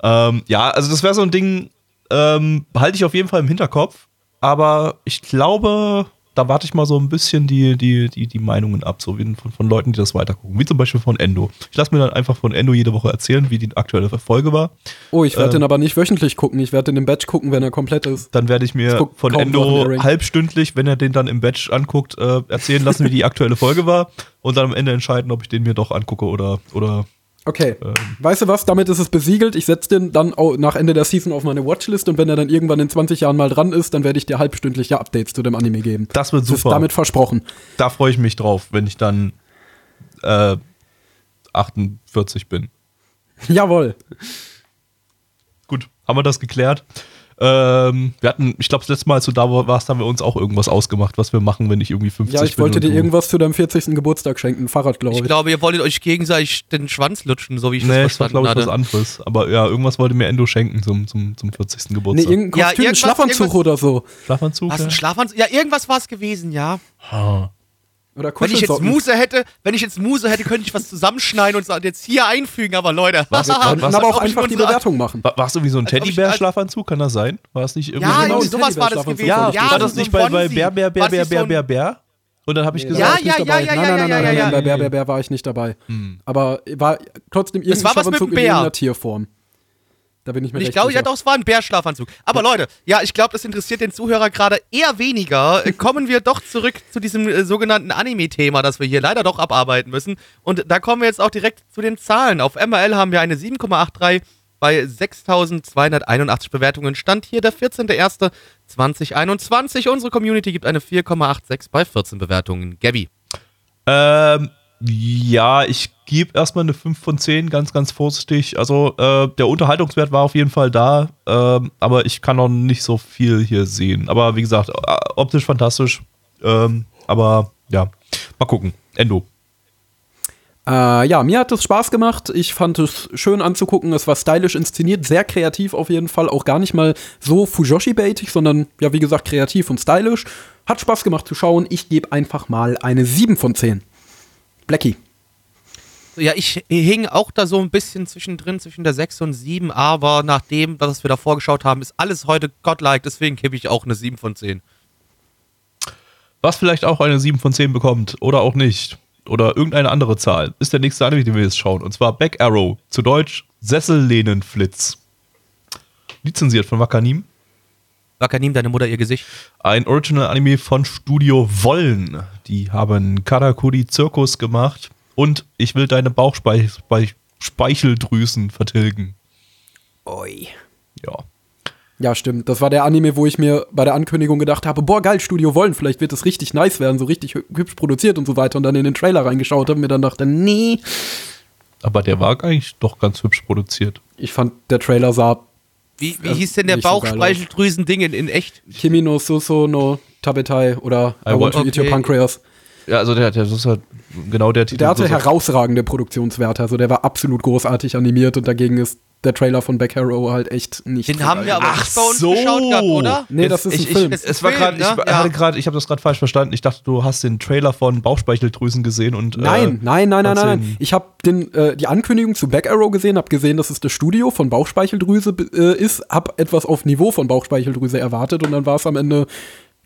S3: Ähm, ja, also das wäre so ein Ding, ähm, behalte ich auf jeden Fall im Hinterkopf, aber ich glaube, da warte ich mal so ein bisschen die, die, die, die Meinungen ab, so wie von, von Leuten, die das weitergucken. Wie zum Beispiel von Endo. Ich lasse mir dann einfach von Endo jede Woche erzählen, wie die aktuelle Folge war.
S2: Oh, ich werde
S3: ähm,
S2: den aber nicht wöchentlich gucken. Ich werde den im Batch gucken, wenn er komplett ist.
S3: Dann werde ich mir von Endo halbstündlich, wenn er den dann im Batch anguckt, äh, erzählen lassen, wie die aktuelle Folge war und dann am Ende entscheiden, ob ich den mir doch angucke oder, oder
S2: Okay.
S3: Ähm.
S2: Weißt du was? Damit ist es besiegelt. Ich setze den dann nach Ende der Season auf meine Watchlist und wenn er dann irgendwann in 20 Jahren mal dran ist, dann werde ich dir halbstündliche Updates zu dem Anime geben.
S3: das wird
S2: Das ist
S3: super.
S2: damit versprochen.
S3: da freue ich mich drauf, wenn ich dann äh, 48 bin.
S2: Jawohl.
S3: Gut, haben wir das geklärt. Ähm, wir hatten, ich glaube, das letzte Mal, als du da warst, haben wir uns auch irgendwas ausgemacht, was wir machen, wenn ich irgendwie 50
S2: Ja, ich
S3: bin.
S2: wollte dir irgendwas zu deinem 40. Geburtstag schenken. Ein Fahrrad, glaube
S1: Ich
S2: ich.
S1: glaube, ihr wolltet euch gegenseitig den Schwanz lutschen, so wie ich
S3: Nee,
S1: das
S3: ich war,
S1: verstanden
S3: glaube ich, was anderes. Aber ja, irgendwas wollte mir Endo schenken zum, zum, zum 40.
S2: Nee,
S3: Geburtstag.
S2: irgendein
S1: Ja,
S2: Kostüm,
S1: irgendwas-
S2: Schlafanzug
S1: irgendwas-
S2: oder so.
S3: Schlafanzug?
S1: Was,
S3: ja?
S1: ein Schlafanzug? Ja, irgendwas war es gewesen, ja.
S3: Ah.
S2: Oder
S1: Wenn ich jetzt. Muse hätte, wenn ich jetzt Muse hätte, könnte ich was zusammenschneiden und jetzt hier einfügen, aber Leute.
S3: Was-
S2: Wir könnten
S3: was-
S2: aber auch einfach die Bewertung machen.
S3: War, war es irgendwie so ein Teddybär-Schlafanzug? Kann das sein? War es nicht irgendwie
S1: Ja,
S3: so?
S2: genau,
S1: irgendwie sowas war das gewesen.
S2: Ja,
S3: war das nicht bei, bei. Bär, Bär, Bär,
S1: Was
S3: Bär, Bär, Bär, Bär? Und dann habe ich
S2: Nee,
S3: gesagt,
S1: Ja,
S2: war ich nicht
S1: ja,
S2: dabei.
S1: ja, ja,
S2: nein, nein,
S1: ja,
S2: nein,
S1: ja,
S2: nein,
S1: ja,
S2: nein,
S1: ja.
S2: bei Bär, Bär, Bär war ich nicht dabei.
S3: Hm.
S2: Aber war trotzdem
S1: was mit
S2: Schlafanzug in irgendeiner Tierform. Da bin ich mir
S1: Ich glaube, ja doch, es war ein Bärschlafanzug. Aber Leute, ja, ich glaube, das interessiert den Zuhörer gerade eher weniger. Kommen wir doch zurück zu diesem äh, sogenannten Anime-Thema, das wir hier leider doch abarbeiten müssen. Und da kommen wir jetzt auch direkt zu den Zahlen. Auf MRL haben wir eine 7,83 bei 6.281 Bewertungen. Stand hier der 14.01.2021. Unsere Community gibt eine 4,86 bei 14 Bewertungen. Gabby.
S3: Ähm, ja, ich gebe erstmal eine 5 von 10, ganz, ganz vorsichtig. Also, äh, der Unterhaltungswert war auf jeden Fall da, ähm, aber ich kann noch nicht so viel hier sehen. Aber wie gesagt, äh, optisch fantastisch. Ähm, aber ja, Mal gucken. Endo.
S2: Äh, ja, mir hat es Spaß gemacht. Ich fand es schön anzugucken. Es war stylisch inszeniert, sehr kreativ auf jeden Fall. Auch gar nicht mal so Fujoshi-baitig, sondern ja, wie gesagt, kreativ und stylisch. Hat Spaß gemacht zu schauen. Ich gebe einfach mal eine 7 von 10. Blackie.
S1: Ja, ich hing auch da so ein bisschen zwischendrin, zwischen der 6 und 7, aber nach dem, was wir da vorgeschaut haben, ist alles heute godlike, deswegen gebe ich auch eine 7 von 10.
S3: Was vielleicht auch eine 7 von 10 bekommt oder auch nicht, oder irgendeine andere Zahl, ist der nächste Anime, den wir jetzt schauen. Und zwar Back Arrow, zu Deutsch Sessellehnenflitz. Lizenziert von Wakanim.
S1: Wakanim, deine Mutter, ihr Gesicht.
S3: Ein Original-Anime von Studio Wollen. Die haben Karakuri Zirkus gemacht. Und ich will deine Bauchspeicheldrüsen vertilgen.
S2: Oi.
S3: Ja.
S2: Ja, stimmt. Das war der Anime, wo ich mir bei der Ankündigung gedacht habe, boah, geil, Studio Wollen, vielleicht wird das richtig nice werden, so richtig hübsch produziert und so weiter. Und dann in den Trailer reingeschaut habe und mir dann dachte, nee.
S3: Aber der war eigentlich doch ganz hübsch produziert.
S2: Ich fand, der Trailer sah
S1: Wie, wie hieß denn der Bauchspeicheldrüsen-Ding in, in echt?
S2: Kimi no Suso no Tabetai oder I,
S3: I
S2: Want to
S1: want-
S2: Eat Your
S1: okay.
S2: Pancreas.
S3: Ja, also der, der das ist halt genau der Titel.
S2: Der hatte
S3: so-
S2: herausragende Produktionswerte, also der war absolut großartig animiert und dagegen ist der Trailer von Back Arrow halt echt nicht.
S1: Den haben wir aber
S3: Ach
S1: nicht bei uns
S3: so.
S1: geschaut gehabt, oder?
S2: Nee, das ist ein
S3: ich,
S2: Film.
S3: Ich, es war gerade, ich
S1: ne?
S3: hatte
S1: Ja.
S3: gerade, ich habe das gerade falsch verstanden. Ich dachte, du hast den Trailer von Bauchspeicheldrüsen gesehen und
S2: Nein,
S3: äh,
S2: nein, nein, nein, nein, nein. Ich habe äh, die Ankündigung zu Back Arrow gesehen, habe gesehen, dass es das Studio von Bauchspeicheldrüse äh, ist, habe etwas auf Niveau von Bauchspeicheldrüse erwartet und dann war es am Ende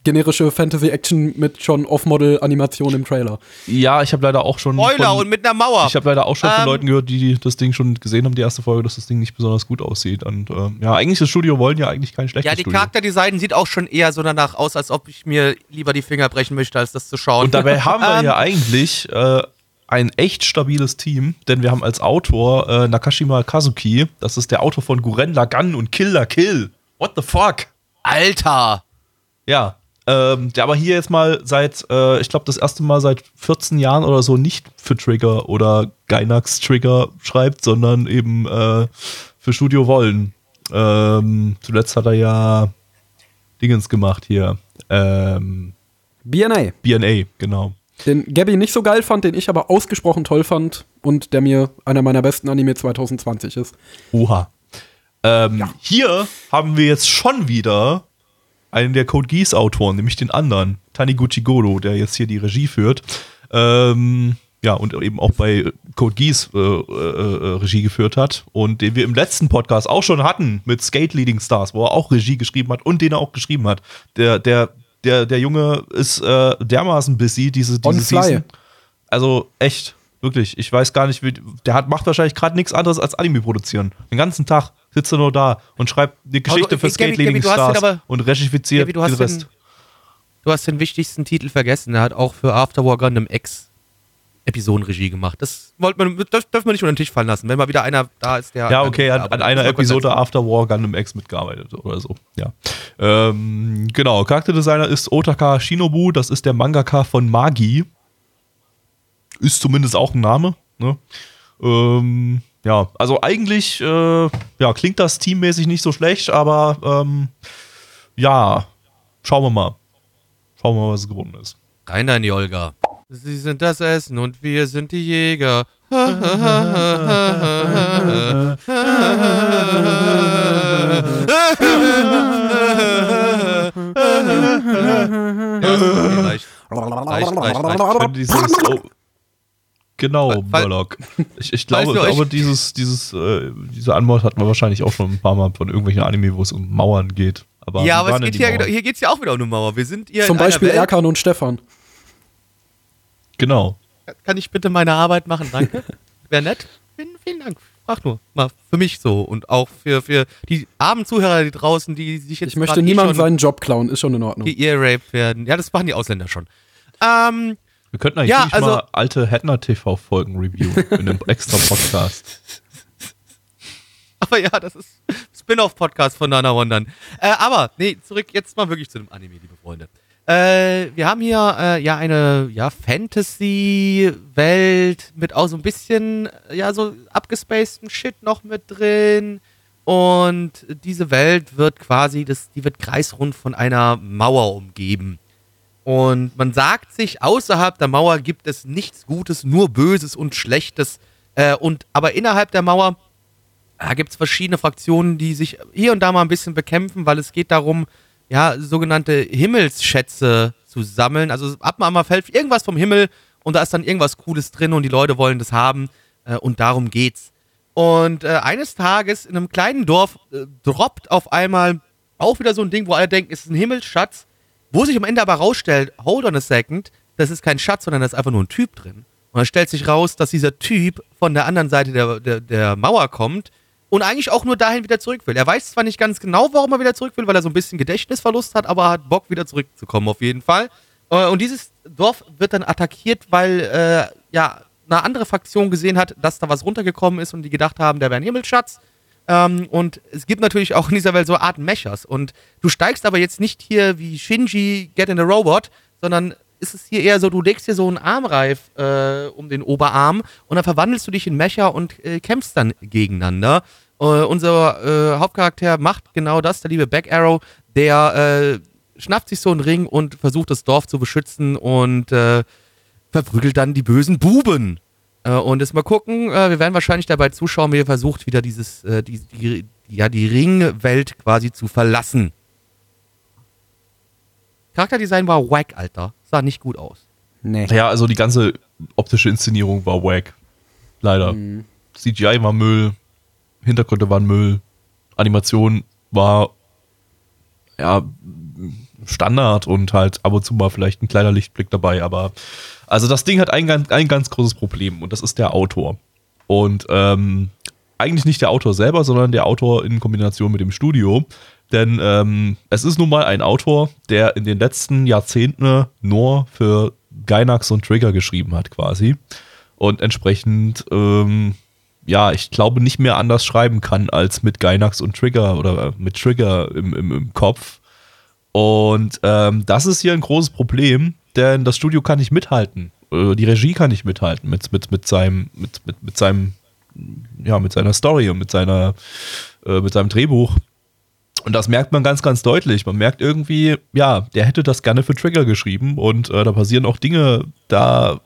S2: generische Fantasy-Action mit schon Off-Model-Animation im Trailer.
S3: Ja, ich habe leider auch schon.
S1: Spoiler
S3: von,
S1: und mit einer Mauer.
S3: ich habe leider auch schon von
S1: Ähm,
S3: Leuten gehört, die das Ding schon gesehen haben, die erste Folge, dass das Ding nicht besonders gut aussieht. Und ähm, ja, eigentlich das Studio wollen ja eigentlich kein schlechtes
S1: ja, die
S3: Studio.
S1: Charakterdesign sieht auch schon eher so danach aus, als ob ich mir lieber die Finger brechen möchte, als das zu schauen.
S3: Und dabei haben wir
S1: Ähm,
S3: ja eigentlich äh, ein echt stabiles Team, denn wir haben als Autor äh, Nakashima Kazuki, das ist der Autor von Guren Lagann und Kill la Kill. What the fuck?
S1: Alter!
S3: Ja, ähm, der aber hier jetzt mal seit, äh, ich glaube, das erste Mal seit 14 Jahren oder so nicht für Trigger oder Gainax Trigger schreibt, sondern eben äh, für Studio Wollen. Ähm, zuletzt hat er ja Dingens gemacht hier. Ähm,
S2: BNA,
S3: BNA, genau.
S2: den Gabby nicht so geil fand, den ich aber ausgesprochen toll fand und der mir einer meiner besten Anime 2020 ist.
S3: Oha. Ähm, Hier haben wir jetzt schon wieder einen der Code Geass Autoren, nämlich den anderen, Taniguchi Goro, der jetzt hier die Regie führt. Ähm, ja, und eben auch bei Code Geass äh, äh, äh, Regie geführt hat und den wir im letzten Podcast auch schon hatten mit Skate Leading Stars, wo er auch Regie geschrieben hat und den er auch geschrieben hat. Der, der, der, der Junge ist äh, dermaßen busy, diese, diese. Season. Also echt, wirklich. Ich weiß gar nicht, wie, der hat, macht wahrscheinlich gerade nichts anderes als Anime produzieren. Den ganzen Tag sitzt er nur da und schreibt eine Geschichte
S1: du-
S3: für Skate Leading Stars
S1: aber-
S3: und regifiziert
S1: Gabi, du hast
S3: den Rest.
S1: den- Du hast den wichtigsten Titel vergessen. Er hat auch für After War Gundam X Episodenregie gemacht. Das, wollte man, das dürfen wir nicht unter den Tisch fallen lassen. Wenn mal wieder einer da ist, der.
S3: Ja, okay, an, an einer Episode After War Gundam X mitgearbeitet oder so. Ja. Ähm, genau, Charakterdesigner ist Otaka Shinobu, das ist der Mangaka von Magi. Ist zumindest auch ein Name. Ne? Ähm, ja, also eigentlich äh, ja, klingt das teammäßig nicht so schlecht, aber ähm, ja, schauen wir mal. Schauen wir mal, was es geworden ist.
S1: Rein in die Olga. Sie sind das Essen und wir sind die Jäger. ja, okay, reicht. Reicht, reicht, reicht.
S3: Genau,
S1: Fall-
S3: Murloc. Ich, ich glaube, glaube dieses, dieses, äh, diese Anmod hatten wir wahrscheinlich auch schon ein paar Mal von irgendwelchen Anime, wo es um Mauern geht. Aber
S1: Ja, aber geht
S3: die
S1: hier, hier geht es ja auch wieder um eine Mauer. Wir sind hier
S2: Zum Beispiel. Erkan und Stefan.
S3: Genau.
S1: Kann ich bitte meine Arbeit machen? Danke. Wäre nett. Vielen, vielen Dank. Frag nur. Mal für mich so. Und auch für, für die armen Zuhörer, die draußen, die sich jetzt
S2: Ich möchte
S1: eh
S2: niemandem seinen Job klauen, ist schon in Ordnung.
S1: geearraped werden. Ja, das machen die Ausländer schon. Ähm,
S3: Wir könnten eigentlich
S1: Ja, also-
S3: mal alte Headner TV-Folgen reviewen in einem extra Podcast.
S1: aber ja, das ist Spin-off-Podcast von Nana Wondern. Äh, aber, nee, zurück jetzt mal wirklich zu dem Anime, liebe Freunde. Äh, wir haben hier äh, ja eine ja, Fantasy-Welt mit auch so ein bisschen, ja, so abgespaceden Shit noch mit drin. Und diese Welt wird quasi, das, die wird kreisrund von einer Mauer umgeben. Und man sagt sich, außerhalb der Mauer gibt es nichts Gutes, nur Böses und Schlechtes. Äh, und aber innerhalb der Mauer gibt es verschiedene Fraktionen, die sich hier und da mal ein bisschen bekämpfen, weil es geht darum, ja, sogenannte Himmelsschätze zu sammeln. Also ab und an mal fällt irgendwas vom Himmel und da ist dann irgendwas Cooles drin und die Leute wollen das haben äh, und darum geht's. Und äh, eines Tages in einem kleinen Dorf äh, droppt auf einmal auch wieder so ein Ding, wo alle denken, es ist ein Himmelsschatz, wo sich am Ende aber rausstellt, hold on a second, das ist kein Schatz, sondern da ist einfach nur ein Typ drin. Und dann stellt sich raus, dass dieser Typ von der anderen Seite der, der, der Mauer kommt und eigentlich auch nur dahin wieder zurück will. Er weiß zwar nicht ganz genau, warum er wieder zurück will, weil er so ein bisschen Gedächtnisverlust hat, aber hat Bock, wieder zurückzukommen, auf jeden Fall. Äh, und dieses Dorf wird dann attackiert, weil äh, ja eine andere Fraktion gesehen hat, dass da was runtergekommen ist und die gedacht haben, der wäre ein Himmelschatz. Ähm, und es gibt natürlich auch in dieser Welt so Art Mechers. Und du steigst aber jetzt nicht hier wie Shinji Get in a Robot, sondern ist es hier eher so, du legst dir so einen Armreif äh, um den Oberarm und dann verwandelst du dich in Mecher und äh, kämpfst dann gegeneinander. Äh, unser äh, Hauptcharakter macht genau das, der liebe Back Arrow, der äh, schnappt sich so einen Ring und versucht das Dorf zu beschützen und äh, verprügelt dann die bösen Buben. Und jetzt mal gucken, wir werden wahrscheinlich dabei zuschauen, wie er versucht, wieder dieses, die, die, ja, die Ringwelt quasi zu verlassen. Charakterdesign war wack, Alter. Sah nicht gut aus.
S3: Nee. Ja, also die ganze optische Inszenierung war wack. Leider. Mhm. CGI war Müll, Hintergründe waren Müll, Animation war ja Standard und halt ab und zu mal vielleicht ein kleiner Lichtblick dabei, aber also das Ding hat ein, ein ganz großes Problem und das ist der Autor. Und ähm, eigentlich nicht der Autor selber, sondern der Autor in Kombination mit dem Studio. Denn ähm, es ist nun mal ein Autor, der in den letzten Jahrzehnten nur für Gainax und Trigger geschrieben hat, quasi. Und entsprechend, ähm, ja, ich glaube, nicht mehr anders schreiben kann als mit Gainax und Trigger oder mit Trigger im, im, im Kopf. Und ähm, das ist hier ein großes Problem, denn das Studio kann nicht mithalten. Äh, die Regie kann nicht mithalten mit, mit, mit, seinem, mit, mit, mit seinem, ja, mit seiner Story und mit seiner, äh, mit seinem Drehbuch. Und das merkt man ganz, ganz deutlich. Man merkt irgendwie, ja, der hätte das gerne für Trigger geschrieben und äh, da passieren auch Dinge, da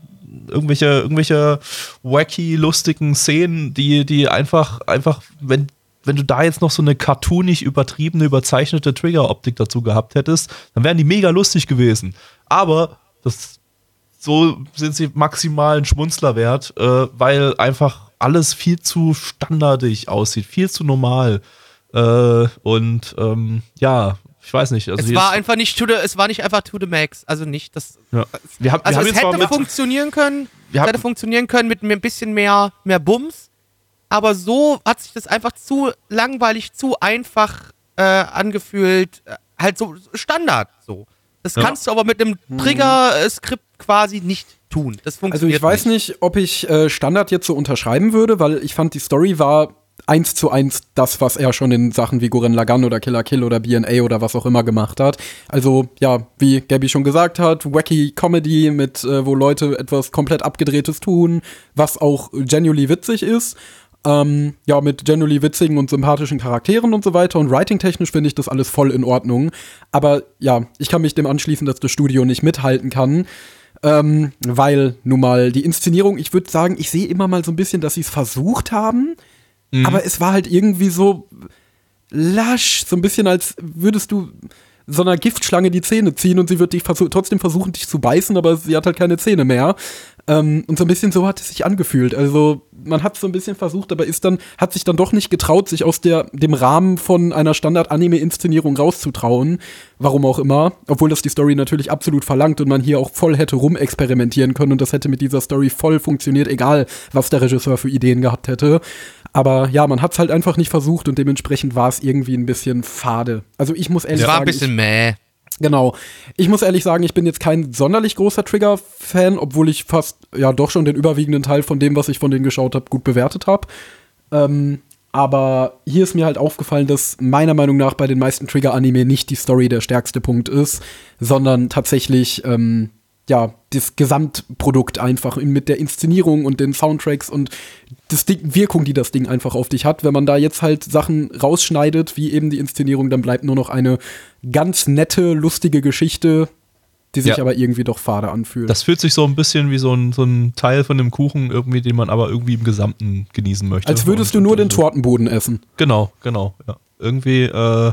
S3: irgendwelche, irgendwelche wacky, lustigen Szenen, die, die einfach, einfach, wenn, wenn du da jetzt noch so eine cartoonig übertriebene, überzeichnete Trigger-Optik dazu gehabt hättest, dann wären die mega lustig gewesen. Aber das, so sind sie maximalen Schmunzler wert, äh, weil einfach alles viel zu standardig aussieht, viel zu normal. Äh, und ähm, ja, ich weiß nicht.
S1: Also es war einfach nicht to the, es war nicht einfach to the max. Also nicht das.
S3: Ja.
S1: Wir haben, also wir es hätte funktionieren können. Wir hätte funktionieren können mit ein bisschen mehr, mehr Bums. Aber so hat sich das einfach zu langweilig, zu einfach äh, angefühlt. Äh, halt so Standard so. Das ja. kannst du aber mit einem hm. Trigger-Skript quasi nicht tun. Das funktioniert
S2: Also ich weiß nicht, nicht ob ich äh, Standard jetzt so unterschreiben würde, weil ich fand, die Story war eins zu eins das, was er schon in Sachen wie Gurren Lagann oder Killer Kill oder BNA oder was auch immer gemacht hat. Also, ja, wie Gabby schon gesagt hat, wacky Comedy mit, äh, wo Leute etwas komplett abgedrehtes tun, was auch genuinely witzig ist. Ähm, ja, mit genuinely witzigen und sympathischen Charakteren und so weiter. Und writing-technisch finde ich das alles voll in Ordnung. Aber ja, ich kann mich dem anschließen, dass das Studio nicht mithalten kann. Ähm, weil nun mal die Inszenierung, ich würde sagen, ich sehe immer mal so ein bisschen, dass sie es versucht haben Mhm. Aber es war halt irgendwie so lasch, so ein bisschen als würdest du so einer Giftschlange die Zähne ziehen und sie wird dich versuch trotzdem versuchen, dich zu beißen, aber sie hat halt keine Zähne mehr. Ähm, und so ein bisschen so hat es sich angefühlt. Also man hat es so ein bisschen versucht, aber ist dann, hat sich dann doch nicht getraut, sich aus der, dem Rahmen von einer Standard-Anime-Inszenierung rauszutrauen. Warum auch immer. Obwohl das die Story natürlich absolut verlangt und man hier auch voll hätte rumexperimentieren können und das hätte mit dieser Story voll funktioniert, egal was der Regisseur für Ideen gehabt hätte. Aber ja, man hat es halt einfach nicht versucht und dementsprechend war es irgendwie ein bisschen fade. Also ich muss ehrlich sagen. Es war
S1: ein bisschen mäh.
S2: Genau. Ich muss ehrlich sagen, ich bin jetzt kein sonderlich großer Trigger-Fan, obwohl ich fast, ja, doch schon den überwiegenden Teil von dem, was ich von denen geschaut habe, gut bewertet habe. Ähm, aber hier ist mir halt aufgefallen, dass meiner Meinung nach bei den meisten Trigger-Anime nicht die Story der stärkste Punkt ist, sondern tatsächlich ähm, ja, das Gesamtprodukt einfach mit der Inszenierung und den Soundtracks und das Ding, Wirkung, die das Ding einfach auf dich hat. Wenn man da jetzt halt Sachen rausschneidet, wie eben die Inszenierung, dann bleibt nur noch eine ganz nette, lustige Geschichte, die sich
S3: Ja.
S2: aber irgendwie doch fade anfühlen.
S3: Das fühlt sich so ein bisschen wie so ein, so ein Teil von dem Kuchen irgendwie, den man aber irgendwie im Gesamten genießen möchte.
S2: Als würdest du nur den. Tortenboden essen.
S3: Genau, genau. Ja. Irgendwie, äh,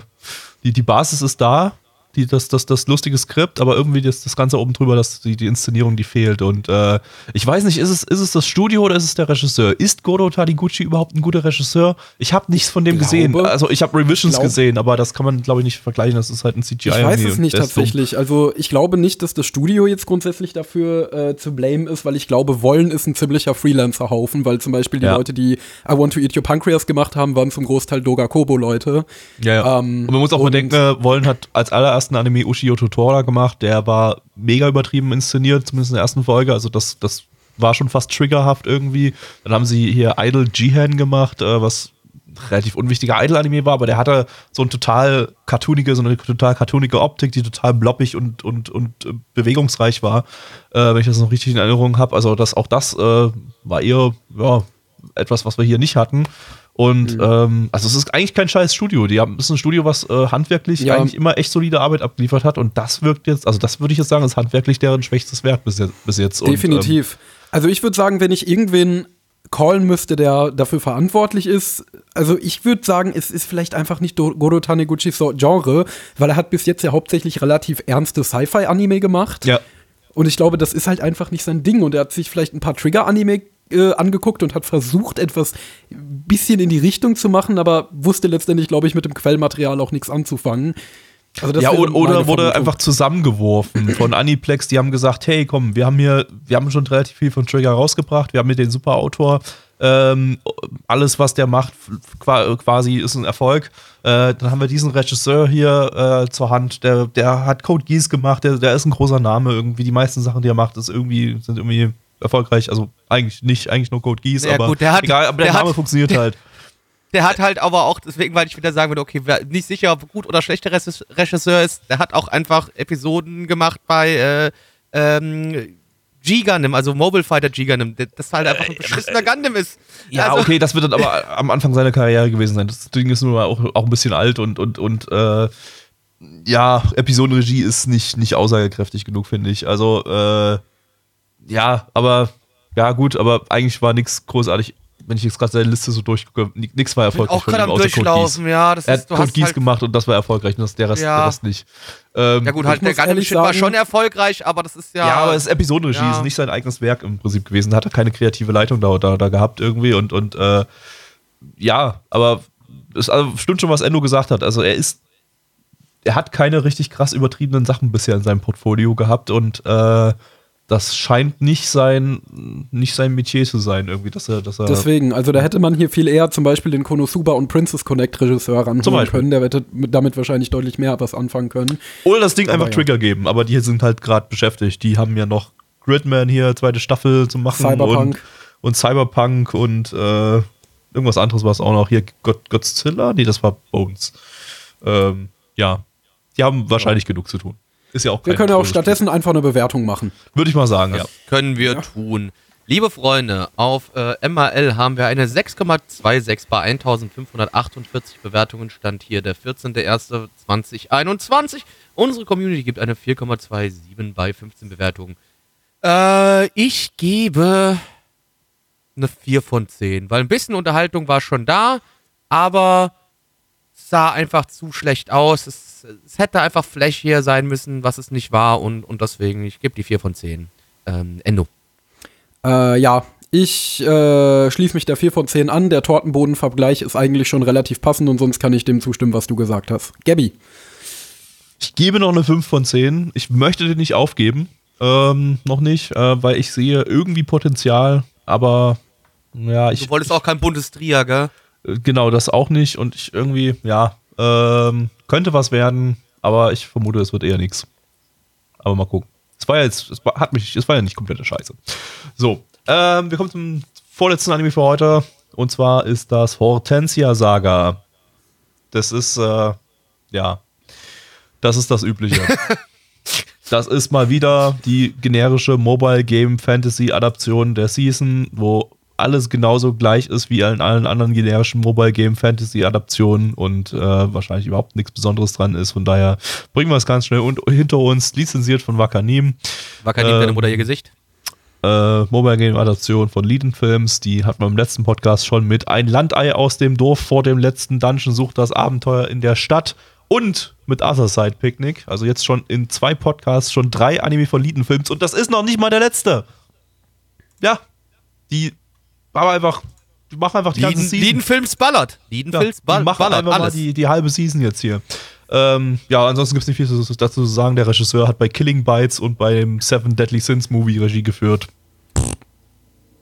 S3: die, die Basis ist da, die, das, das, das lustige Skript, aber irgendwie das, das Ganze oben drüber, das, die, die Inszenierung, die fehlt. Und äh, ich weiß nicht, ist es, ist es das Studio oder ist es der Regisseur? Ist Goro Taniguchi überhaupt ein guter Regisseur? Ich habe nichts von dem
S2: glaube-
S3: gesehen. Also ich habe Revisions
S2: glaub-
S3: gesehen, aber das kann man, glaube ich, nicht vergleichen. Das ist halt ein CGI.
S2: Ich weiß es nicht
S3: dumm.
S2: tatsächlich. Also ich glaube nicht, dass das Studio jetzt grundsätzlich dafür äh, zu blame ist, weil ich glaube, Wollen ist ein ziemlicher Freelancer-Haufen, weil zum Beispiel die
S3: Ja.
S2: Leute, die I Want to Eat Your Pancreas gemacht haben, waren zum Großteil Doga Kobo-Leute.
S3: Ja, ja.
S2: Ähm,
S3: und man muss auch
S2: und-
S3: bedenken, äh, Wollen hat als allerersten Anime Ushio Tutora gemacht. Der war mega übertrieben inszeniert, zumindest in der ersten Folge. Also das, das war schon fast triggerhaft irgendwie. Dann haben sie hier Idol Jihan gemacht, äh, was relativ unwichtiger Idol-Anime war, aber der hatte so ein total cartoonige, so eine total cartoonige Optik, die total bloppig und, und, und äh, bewegungsreich war, äh, wenn ich das noch richtig in Erinnerung habe. Also das, auch das äh, war eher ja, etwas, was wir hier nicht hatten. Und
S2: Mhm.
S3: ähm, also es ist eigentlich kein scheiß Studio. Die haben, ist ein Studio, was äh, handwerklich
S2: Ja.
S3: eigentlich immer echt solide Arbeit abgeliefert hat. Und das wirkt jetzt, also das würde ich jetzt sagen, ist handwerklich deren schwächstes Werk bis jetzt. Bis jetzt. Und, ähm,
S2: Definitiv. also ich würde sagen, wenn ich irgendwen callen müsste, der dafür verantwortlich ist, also ich würde sagen, es ist vielleicht einfach nicht Goro Taniguchis Genre, weil er hat bis jetzt ja hauptsächlich relativ ernste Sci-Fi-Anime gemacht.
S3: Ja.
S2: Und ich glaube, das ist halt einfach nicht sein Ding. Und er hat sich vielleicht ein paar Trigger-Anime äh, angeguckt und hat versucht, etwas bisschen in die Richtung zu machen, aber wusste letztendlich, glaube ich, mit dem Quellmaterial auch nichts anzufangen. Also das
S3: ja, oder, oder wurde
S2: Vermutung.
S3: einfach zusammengeworfen von Aniplex. Die haben gesagt, hey, komm, wir haben hier, wir haben schon relativ viel von Trigger rausgebracht. Wir haben mit den super Autor. Ähm, alles, was der macht, qua- quasi ist ein Erfolg. Äh, dann haben wir diesen Regisseur hier äh, zur Hand, der, der hat Code Geass gemacht, der, der ist ein großer Name. Irgendwie die meisten Sachen, die er macht, ist irgendwie, sind irgendwie erfolgreich. Also eigentlich nicht, eigentlich nur Code Geass,
S1: Ja,
S3: aber
S1: gut, der hat-
S3: egal, aber der,
S1: der
S3: Name
S1: hat-
S3: funktioniert halt.
S1: Der hat halt aber auch, deswegen, weil ich wieder sagen würde, okay, wer nicht sicher, ob gut oder schlechter Regis- Regisseur ist, der hat auch einfach Episoden gemacht bei äh, ähm, G-Gundam, also Mobile Fighter G-Gundam, das halt einfach ein beschissener Gundam ist.
S3: Ja,
S1: also,
S3: okay, das wird dann aber am Anfang seiner Karriere gewesen sein. Das Ding ist nur auch, auch ein bisschen alt und, und, und äh, ja, Episodenregie ist nicht, nicht aussagekräftig genug, finde ich. Also, äh, ja, aber, ja, gut, aber eigentlich war nichts großartig, wenn ich jetzt gerade seine Liste so durchgucke, nichts war erfolgreich.
S1: auch
S3: von
S1: gerade am. Durchlaufen, ja, das
S3: Er
S1: ist,
S3: hat Code Geass
S1: halt,
S3: gemacht und das war erfolgreich und das, der, Rest,
S1: Ja.
S3: der Rest nicht. Ähm,
S1: Ja gut, halt der Shit war schon erfolgreich, aber das ist ja...
S3: Ja, aber es ist Episodenregie,
S1: Ja.
S3: ist nicht sein eigenes Werk im Prinzip gewesen. Hat er keine kreative Leitung da, da, da gehabt irgendwie und, und äh, ja, aber es also stimmt schon, was Endo gesagt hat. Also er ist, er hat keine richtig krass übertriebenen Sachen bisher in seinem Portfolio gehabt und äh, das scheint nicht sein, nicht sein Metier zu sein, irgendwie, dass er, dass er.
S2: Deswegen, also da hätte man hier viel eher zum Beispiel den Konosuba und Princess Connect Regisseur ranholen können. Der hätte mit- damit wahrscheinlich deutlich mehr was anfangen können.
S3: Oder das Ding einfach
S2: ja.
S3: Trigger geben, aber die sind halt gerade beschäftigt. Die haben ja noch Gridman hier, zweite Staffel zu machen.
S2: Cyberpunk.
S3: Und, und Cyberpunk und äh, irgendwas anderes war es auch noch. Hier God, Godzilla? Nee, das war Bones. Ähm, ja, die haben wahrscheinlich genug zu tun. Ist ja auch
S2: Wir können auch
S3: tolles
S2: stattdessen einfach eine Bewertung machen.
S3: Würde ich mal sagen, ja.
S1: können wir tun. Liebe Freunde, auf äh, MAL haben wir eine 6,26 bei 1548 Bewertungen. Stand hier der 14.01.2021. Unsere Community gibt eine 4,27 bei 15 Bewertungen. Äh, ich gebe eine 4 von 10, weil ein bisschen Unterhaltung war schon da, aber es sah einfach zu schlecht aus. Es, es hätte einfach flashier sein müssen, was es nicht war und, und deswegen, ich gebe die 4 von 10. Ähm, Endo.
S2: Äh, ja, ich äh, schließe mich der 4 von 10 an. Der Tortenbodenvergleich ist eigentlich schon relativ passend und sonst kann ich dem zustimmen, was du gesagt hast. Gabby.
S3: Ich gebe noch eine 5 von 10. Ich möchte den nicht aufgeben. Ähm, noch nicht, äh, weil ich sehe irgendwie Potenzial, aber ja, ich.
S1: Du wolltest auch kein Bundestria, gell?
S3: Äh, Genau, das auch nicht. Und ich irgendwie, ja, ähm, könnte was werden, aber ich vermute, es wird eher nichts. Aber mal gucken. Es war ja jetzt, es war, hat mich, es war ja nicht komplette Scheiße. So, ähm, wir kommen zum vorletzten Anime für heute. Und zwar ist das Hortensia Saga. Das ist, äh, ja, das ist das Übliche. das ist mal wieder die generische Mobile Game Fantasy Adaption der Season, wo alles genauso gleich ist wie in allen anderen generischen Mobile Game Fantasy Adaptionen und äh, wahrscheinlich überhaupt nichts Besonderes dran ist. Von daher bringen wir es ganz schnell und, hinter uns, lizenziert von Wakanim.
S1: Wakanim,
S3: Ähm,
S1: deine Mutter ihr Gesicht.
S3: Äh, Mobile Game Adaption von Leiden Films, die hatten wir im letzten Podcast schon mit Ein Landei aus dem Dorf vor dem letzten Dungeon sucht das Abenteuer in der Stadt und mit Other Side Picnic. Also jetzt schon in zwei Podcasts schon drei Anime von Leiden Films und das ist noch nicht mal der letzte. Ja, die machen einfach, die machen einfach die ganze Season.
S1: Liedenfilms ballert.
S3: Ja,
S1: Liedenfilms
S3: die
S1: ball,
S3: machen
S1: ballert.
S3: einfach mal
S1: Alles.
S3: die, die halbe Season jetzt hier. Ähm, ja, ansonsten gibt es nicht viel zu- dazu zu sagen. Der Regisseur hat bei Killing Bites und beim Seven Deadly Sins Movie Regie geführt.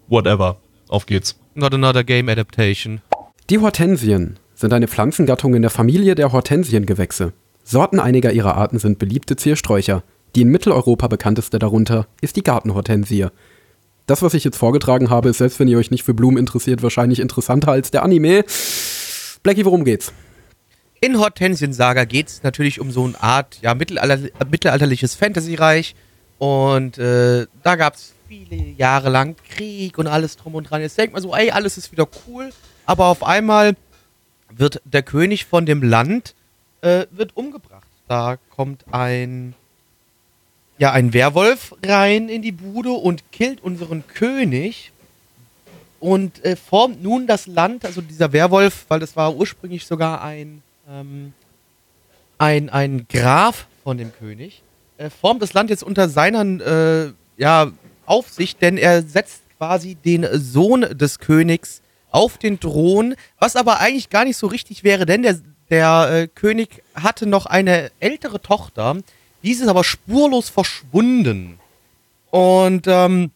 S3: Whatever. Auf geht's.
S1: Not another game adaptation.
S2: Die Hortensien sind eine Pflanzengattung in der Familie der Hortensiengewächse. Sorten einiger ihrer Arten sind beliebte Ziersträucher. Die in Mitteleuropa bekannteste darunter ist die Gartenhortensie. Das, was ich jetzt vorgetragen habe, ist selbst wenn ihr euch nicht für Blumen interessiert, wahrscheinlich interessanter als der Anime. Blackie, worum geht's?
S1: In Hortensien-Saga geht es natürlich um so eine Art ja, mittelalter mittelalterliches Fantasy-Reich. Und äh, da gab es viele Jahre lang Krieg und alles drum und dran. Jetzt denkt man so, ey, alles ist wieder cool. Aber auf einmal wird der König von dem Land äh, wird umgebracht. Da kommt ein ja ein Werwolf rein in die Bude und killt unseren König. Und äh, formt nun das Land, also dieser Werwolf, weil das war ursprünglich sogar ein, ähm, ein, ein Graf von dem König, äh, formt das Land jetzt unter seiner äh, ja, Aufsicht, denn er setzt quasi den Sohn des Königs auf den Thron, was aber eigentlich gar nicht so richtig wäre, denn der, der äh, König hatte noch eine ältere Tochter, diese ist aber spurlos verschwunden. Und ähm,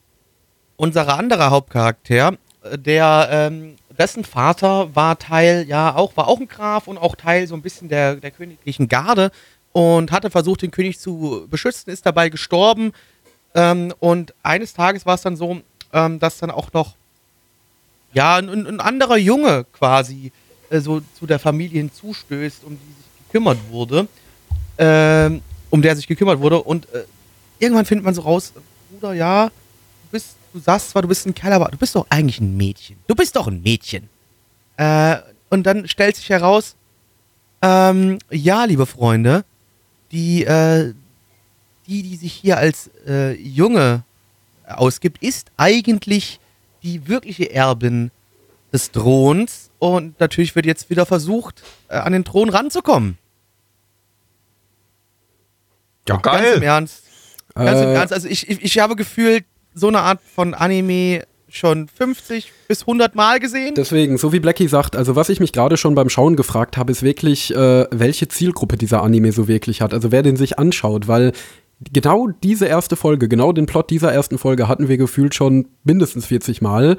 S1: unser anderer Hauptcharakter, äh, der ähm, dessen Vater war Teil, ja, auch, war auch ein Graf und auch Teil so ein bisschen der, der königlichen Garde und hatte versucht, den König zu beschützen, ist dabei gestorben. Ähm, und eines Tages war es dann so, ähm, dass dann auch noch ja, ein, ein anderer Junge quasi äh, so zu der Familie hinzustößt, um die sich gekümmert wurde. Ähm, um der sich gekümmert wurde. Und äh, irgendwann findet man so raus, Bruder, ja, du bist, du sagst zwar, du bist ein Kerl, aber du bist doch eigentlich ein Mädchen. Du bist doch ein Mädchen. Äh, und dann stellt sich heraus, ähm, ja, liebe Freunde, die, äh, die, die sich hier als äh, Junge ausgibt, ist eigentlich die wirkliche Erbin des Throns. Und natürlich wird jetzt wieder versucht, äh, an den Thron ranzukommen.
S2: Ja,
S1: Ganz im Ernst. Ganz im
S2: Äh,
S1: Ernst. Also ich, ich, ich habe gefühlt so eine Art von Anime schon 50 bis 100 Mal gesehen.
S2: Deswegen, so wie Blackie sagt, also was ich mich gerade schon beim Schauen gefragt habe, ist wirklich, äh, welche Zielgruppe dieser Anime so wirklich hat. Also wer den sich anschaut, weil genau diese erste Folge, genau den Plot dieser ersten Folge hatten wir gefühlt schon mindestens 40 Mal.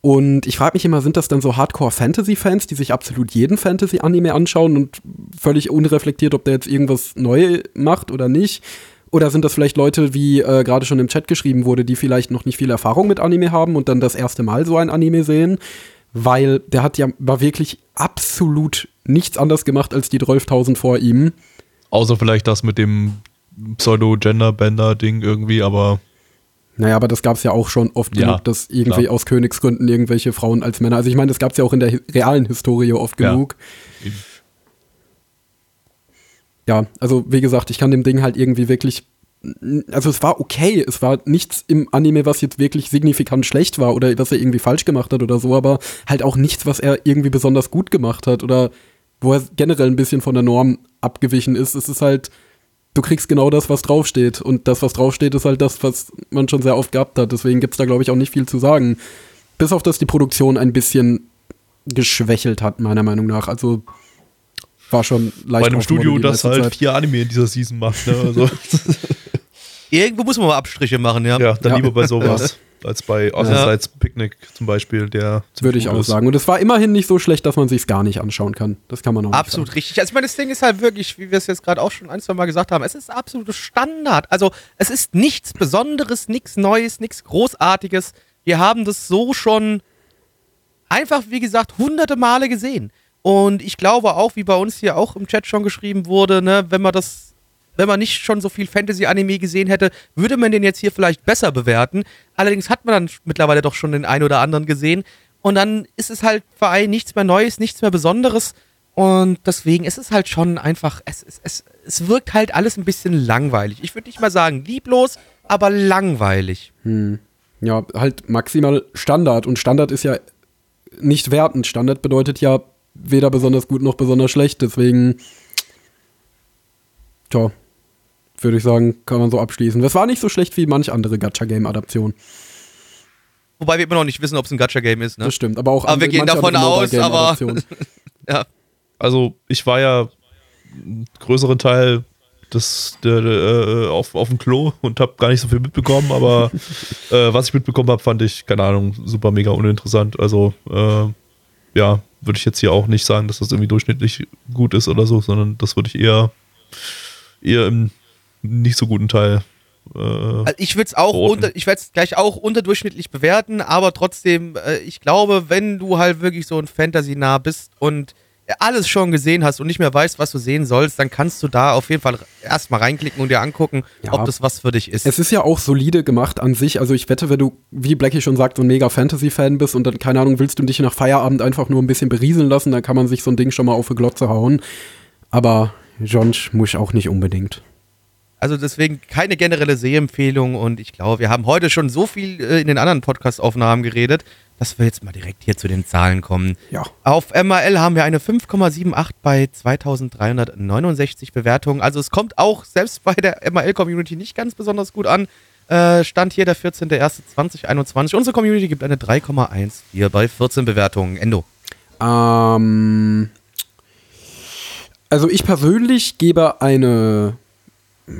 S2: Und ich frage mich immer, sind das dann so Hardcore-Fantasy-Fans, die sich absolut jeden Fantasy-Anime anschauen und völlig unreflektiert, ob der jetzt irgendwas neu macht oder nicht? Oder sind das vielleicht Leute, wie äh, gerade schon im Chat geschrieben wurde, die vielleicht noch nicht viel Erfahrung mit Anime haben und dann das erste Mal so ein Anime sehen? Weil der hat ja war wirklich absolut nichts anders gemacht als die 12.000 vor ihm.
S3: Außer vielleicht das mit dem Pseudo-Gender-Bender-Ding irgendwie, aber
S2: Naja, aber das gab es ja auch schon oft
S3: Ja,
S2: genug, dass irgendwie
S3: klar.
S2: aus Königsgründen irgendwelche Frauen als Männer. Also ich meine, das gab es ja auch in der realen Historie oft
S3: Ja.
S2: genug. Ja, also wie gesagt, ich kann dem Ding halt irgendwie wirklich. Also es war okay, es war nichts im Anime, was jetzt wirklich signifikant schlecht war oder was er irgendwie falsch gemacht hat oder so, aber halt auch nichts, was er irgendwie besonders gut gemacht hat oder wo er generell ein bisschen von der Norm abgewichen ist. Es ist halt, du kriegst genau das, was draufsteht. Und das, was draufsteht, ist halt das, was man schon sehr oft gehabt hat. Deswegen gibt's da, glaube ich, auch nicht viel zu sagen. Bis auf, dass die Produktion ein bisschen geschwächelt hat, meiner Meinung nach. Also war schon leicht
S3: bei einem Studio, das halt
S2: Zeit.
S3: vier Anime in dieser Season macht. Ne? Also,
S1: Irgendwo muss man mal Abstriche machen, ja.
S3: ja, dann
S2: Ja.
S3: lieber bei sowas als bei Othersides Picnic zum Beispiel, der
S2: Würde ich auch
S3: ist.
S2: sagen. Und es war immerhin nicht so schlecht, dass man sich's gar nicht anschauen kann. Das kann man auch
S1: Absolut richtig. Also ich meine, das Ding ist halt wirklich, wie wir es jetzt gerade auch schon ein, zwei Mal gesagt haben, es ist absolutes Standard. Also es ist nichts Besonderes, nichts Neues, nichts Großartiges. Wir haben das so schon einfach, wie gesagt, hunderte Male gesehen. Und ich glaube auch, wie bei uns hier auch im Chat schon geschrieben wurde, ne, wenn man das wenn man nicht schon so viel Fantasy-Anime gesehen hätte, würde man den jetzt hier vielleicht besser bewerten. Allerdings hat man dann mittlerweile doch schon den einen oder anderen gesehen. Und dann ist es halt für einen nichts mehr Neues, nichts mehr Besonderes. Und deswegen ist es halt schon einfach, es, es, es, es wirkt halt alles ein bisschen langweilig. Ich würde nicht mal sagen lieblos, aber langweilig.
S2: Ja, halt maximal Standard. Und Standard ist ja nicht wertend. Standard bedeutet ja weder besonders gut noch besonders schlecht. Deswegen, tja, würde ich sagen, kann man so abschließen. Das war nicht so schlecht wie manch andere Gacha-Game-Adaption.
S1: Wobei wir immer noch nicht wissen, ob es ein Gacha-Game ist. Ne?
S2: Das stimmt. Aber auch
S1: Aber wir gehen davon aus, aber-. Ja.
S3: Also ich war ja einen größeren Teil des, der, der, äh, auf, auf dem Klo und habe gar nicht so viel mitbekommen, aber äh, was ich mitbekommen habe, fand ich, keine Ahnung, super mega uninteressant. Also äh, ja, würde ich jetzt hier auch nicht sagen, dass das irgendwie durchschnittlich gut ist oder so, sondern das würde ich eher, eher im nicht so guten Teil. Äh,
S1: Also ich würde es auch
S3: verorten.
S1: unter, ich werde es gleich auch unterdurchschnittlich bewerten, aber trotzdem, äh, ich glaube, wenn du halt wirklich so ein Fantasy-nah bist und alles schon gesehen hast und nicht mehr weißt, was du sehen sollst, dann kannst du da auf jeden Fall erstmal reinklicken und dir angucken,
S2: Ja.
S1: ob das was für dich ist.
S2: Es ist ja auch solide gemacht an sich. Also ich wette, wenn du, wie Blackie schon sagt, so ein mega Fantasy-Fan bist und dann, keine Ahnung, willst du dich nach Feierabend einfach nur ein bisschen berieseln lassen, dann kann man sich so ein Ding schon mal auf die Glotze hauen. Aber Jonsch muss auch nicht unbedingt.
S1: Also deswegen keine generelle Sehempfehlung und ich glaube, wir haben heute schon so viel äh, in den anderen Podcast-Aufnahmen geredet, dass wir jetzt mal direkt hier zu den Zahlen kommen.
S2: Ja.
S1: Auf MRL haben wir eine 5,78 bei 2369 Bewertungen. Also es kommt auch selbst bei der MRL-Community nicht ganz besonders gut an. Äh, Stand hier der 14.01.2021. Unsere Community gibt eine 3,14 bei 14 Bewertungen. Endo.
S2: Ähm, also ich persönlich gebe eine,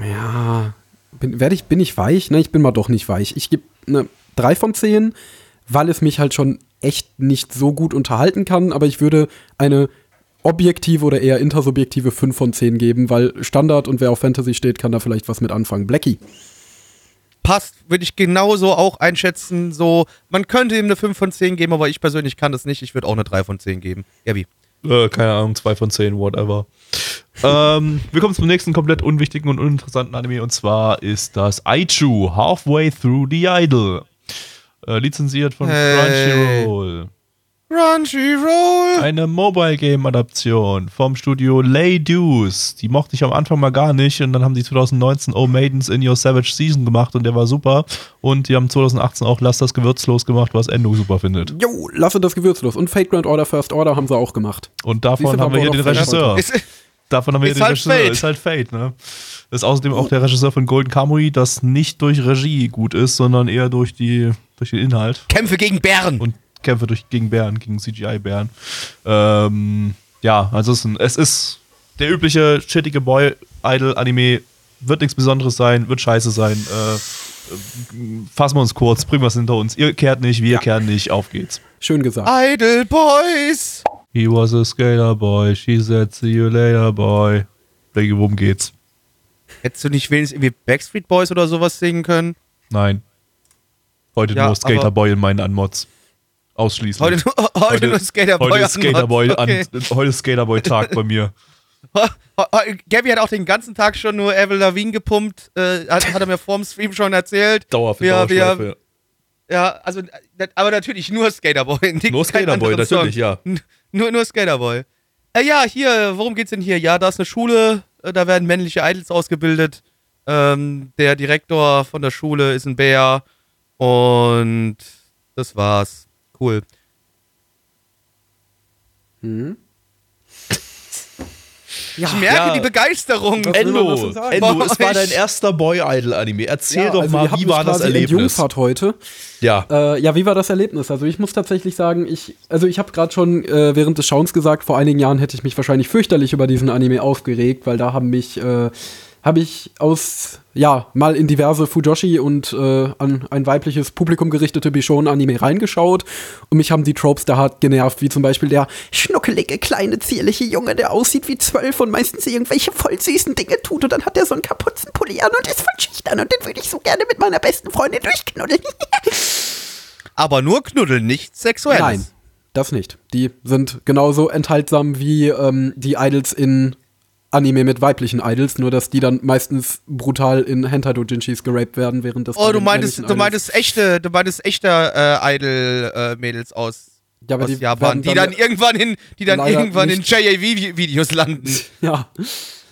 S2: ja, bin, werde ich, bin ich weich? Ne, ich bin mal doch nicht weich. Ich gebe eine 3 von 10, weil es mich halt schon echt nicht so gut unterhalten kann, aber ich würde eine objektive oder eher intersubjektive 5 von 10 geben, weil Standard und wer auf Fantasy steht, kann da vielleicht was mit anfangen. Blackie.
S1: Passt, würde ich genauso auch einschätzen. So, man könnte ihm eine 5 von 10 geben, aber ich persönlich kann das nicht. Ich würde auch eine 3 von 10 geben. Gabi.
S3: Äh, keine Ahnung, zwei von zehn, whatever. ähm, wir kommen zum nächsten komplett unwichtigen und uninteressanten Anime und zwar ist das Aichu, Halfway Through the Idol. Äh, lizenziert von
S1: Hey.
S3: Crunchyroll.
S1: Crunchyroll!
S3: Eine Mobile Game Adaption vom Studio Lay Deuce. Die mochte ich am Anfang mal gar nicht und dann haben die 2019 Oh Maidens in Your Savage Season gemacht und der war super. Und die haben 2018 auch Lass das Gewürz losgemacht, was Endo super findet.
S2: Jo, lasse das Gewürz los. Und Fate Grand Order First Order haben sie auch gemacht.
S3: Und davon haben wir hier den Regisseur.
S1: Ist,
S3: Davon haben wir
S1: Ist
S3: den
S1: halt
S3: Regisseur.
S1: Fate.
S3: Ist halt Fate, ne? Ist außerdem auch der Regisseur von Golden Kamuy, das nicht durch Regie gut ist, sondern eher durch, die, durch den Inhalt
S1: Kämpfe gegen Bären.
S3: und Kämpfe durch, gegen Bären, gegen CGI-Bären. Ähm, ja, also es ist, ein, es ist der übliche shittige Boy-Idol-Anime. Wird nichts Besonderes sein, wird scheiße sein. Äh, äh, fassen wir uns kurz, bringen wir es hinter uns. Ihr kehrt nicht, wir
S2: Ja.
S3: kehren nicht, auf geht's.
S2: Schön gesagt.
S1: Idle Boys!
S3: He was a skater boy, she said see you later boy. Denke, worum geht's?
S1: Hättest du nicht wenigstens irgendwie Backstreet Boys oder sowas singen können?
S3: Nein. Heute
S1: Ja,
S3: nur Skaterboy in meinen Anmods. Ausschließlich.
S1: Heute, nur- heute, nur Skaterboy.
S3: Heute Skaterboy,
S1: okay.
S3: an, heute ist Skaterboy-Tag bei mir.
S1: Gabby hat auch den ganzen Tag schon nur Avril Lavigne gepumpt. Äh, hat, hat er mir vorm Stream schon erzählt.
S3: Dauer für
S1: Wir- wir- Ja, also, aber natürlich nur Skaterboy.
S3: Nur Skaterboy, natürlich,
S1: Song.
S3: ja.
S1: Nur, nur Skaterboy. Äh, ja, hier, worum geht's denn hier? Ja, da ist eine Schule, äh, da werden männliche Idols ausgebildet. Ähm, der Direktor von der Schule ist ein Bär. Und das war's. Cool. Ich merke
S4: Ja.
S1: die Begeisterung.
S4: Endo? Endo, es war dein erster Boy-Idol-Anime. Erzähl
S2: Ja,
S4: doch
S2: also
S4: mal, wie war das Erlebnis?
S2: entjungfert heute.
S4: Ja.
S2: Äh, ja, wie war das Erlebnis? Also ich muss tatsächlich sagen, ich, also ich habe gerade schon äh, während des Schauens gesagt, vor einigen Jahren hätte ich mich wahrscheinlich fürchterlich über diesen Anime aufgeregt, weil da haben mich, äh, habe ich aus, ja, mal in diverse Fujoshi und äh, an ein weibliches Publikum gerichtete Bishon-Anime reingeschaut und mich haben die Tropes da hart genervt, wie zum Beispiel der schnuckelige, kleine, zierliche Junge, der aussieht wie zwölf und meistens irgendwelche voll süßen Dinge tut und dann hat er so einen Kapuzenpulli an und ist voll schüchtern und den würde ich so gerne mit meiner besten Freundin durchknuddeln.
S1: Aber nur knuddeln, nicht sexuelles.
S2: Nein, das nicht. Die sind genauso enthaltsam wie ähm, die Idols in Anime mit weiblichen Idols, nur dass die dann meistens brutal in Hentai-Dojinshis geraped werden, während das
S1: Oh, du meintest, du meintest echte, du meintest echte äh, Idol-Mädels aus,
S2: Ja, aber
S1: aus
S2: die
S1: Japan, die
S2: dann
S1: dann irgendwann in, die dann irgendwann in
S2: nicht-
S1: JAV-Videos landen.
S2: Ja.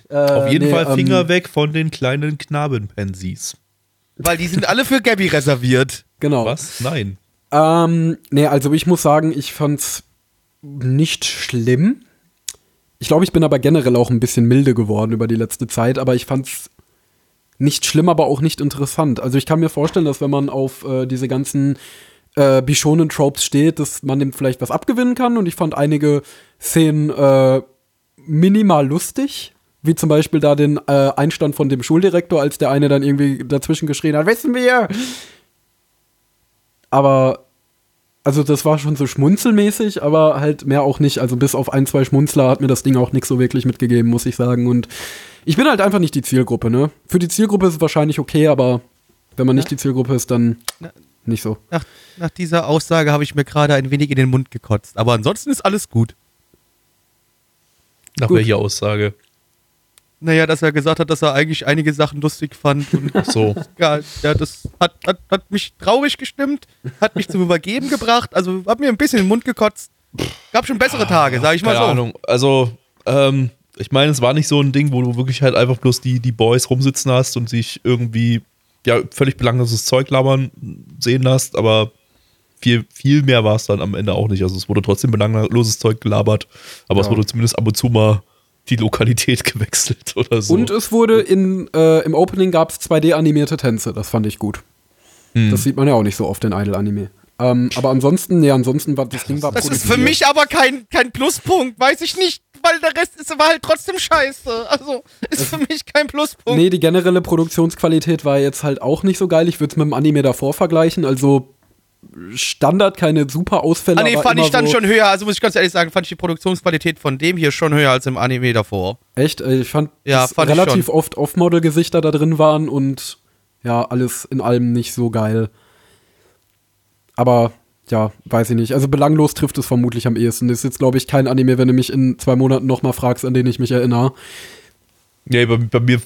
S2: Äh,
S3: Auf jeden
S2: nee,
S3: Fall
S2: ähm,
S3: Finger weg von den kleinen Knabenpensies.
S1: Weil die sind alle für Gabby reserviert.
S2: Genau.
S3: Was? Nein.
S2: Ähm, nee, also ich muss sagen, ich fand's nicht schlimm. Ich glaube, ich bin aber generell auch ein bisschen milde geworden über die letzte Zeit, aber ich fand's nicht schlimm, aber auch nicht interessant. Also ich kann mir vorstellen, dass wenn man auf äh, diese ganzen äh, Bishonen-Tropes steht, dass man dem vielleicht was abgewinnen kann. Und ich fand einige Szenen äh, minimal lustig. Wie zum Beispiel da den äh, Einstand von dem Schuldirektor, als der eine dann irgendwie dazwischen geschrien hat, wissen wir! Aber also das war schon so schmunzelmäßig, aber halt mehr auch nicht. Also bis auf ein, zwei Schmunzler hat mir das Ding auch nichts so wirklich mitgegeben, muss ich sagen. Und ich bin halt einfach nicht die Zielgruppe, ne? Für die Zielgruppe ist es wahrscheinlich okay, aber wenn man nicht die Zielgruppe ist, dann nicht so.
S1: Nach, nach dieser Aussage habe ich mir gerade ein wenig in den Mund gekotzt. Aber ansonsten ist alles gut.
S3: Nach
S2: Gut.
S3: welcher Aussage?
S1: Naja, dass er gesagt hat, dass er eigentlich einige Sachen lustig fand. Und
S3: Ach so.
S1: ja, ja, das hat, hat, hat mich traurig gestimmt, hat mich zum Übergeben gebracht. Also hat mir ein bisschen den Mund gekotzt. Gab schon bessere Tage, sag ich mal
S3: Keine
S1: so.
S3: Ahnung. Also, ähm, ich meine, es war nicht so ein Ding, wo du wirklich halt einfach bloß die, die Boys rumsitzen hast und sich irgendwie ja völlig belangloses Zeug labern sehen lässt, aber viel, viel mehr war es dann am Ende auch nicht. Also es wurde trotzdem belangloses Zeug gelabert, aber es
S2: Ja.
S3: wurde zumindest ab und zu mal die Lokalität gewechselt oder so.
S2: Und es wurde in, äh, im Opening gab es 2D-animierte Tänze, das fand ich gut.
S3: Hm.
S2: Das sieht man ja auch nicht so oft in Idol-Anime. Ähm, aber ansonsten, nee, ansonsten war das Ding war
S1: Das ist für mich aber kein, kein Pluspunkt, weiß ich nicht, weil der Rest ist aber halt trotzdem scheiße. Also ist für mich kein Pluspunkt.
S2: Nee, die generelle Produktionsqualität war jetzt halt auch nicht so geil. Ich würde es mit dem Anime davor vergleichen. Also Standard, keine super Ausfälle.
S1: Ah, nee,
S2: aber
S1: fand ich dann
S2: so,
S1: schon höher. Also muss ich ganz ehrlich sagen, fand ich die Produktionsqualität von dem hier schon höher als im Anime davor.
S2: Echt? Äh, Ich fand,
S1: Ja,
S2: dass
S1: fand
S2: relativ oft Off-Model-Gesichter da drin waren und ja, alles in allem nicht so geil. Aber ja, weiß ich nicht. Also belanglos trifft es vermutlich am ehesten. Das ist jetzt, glaube ich, kein Anime, wenn du mich in zwei Monaten nochmal fragst, an den ich mich erinnere.
S3: Nee, bei, bei mir.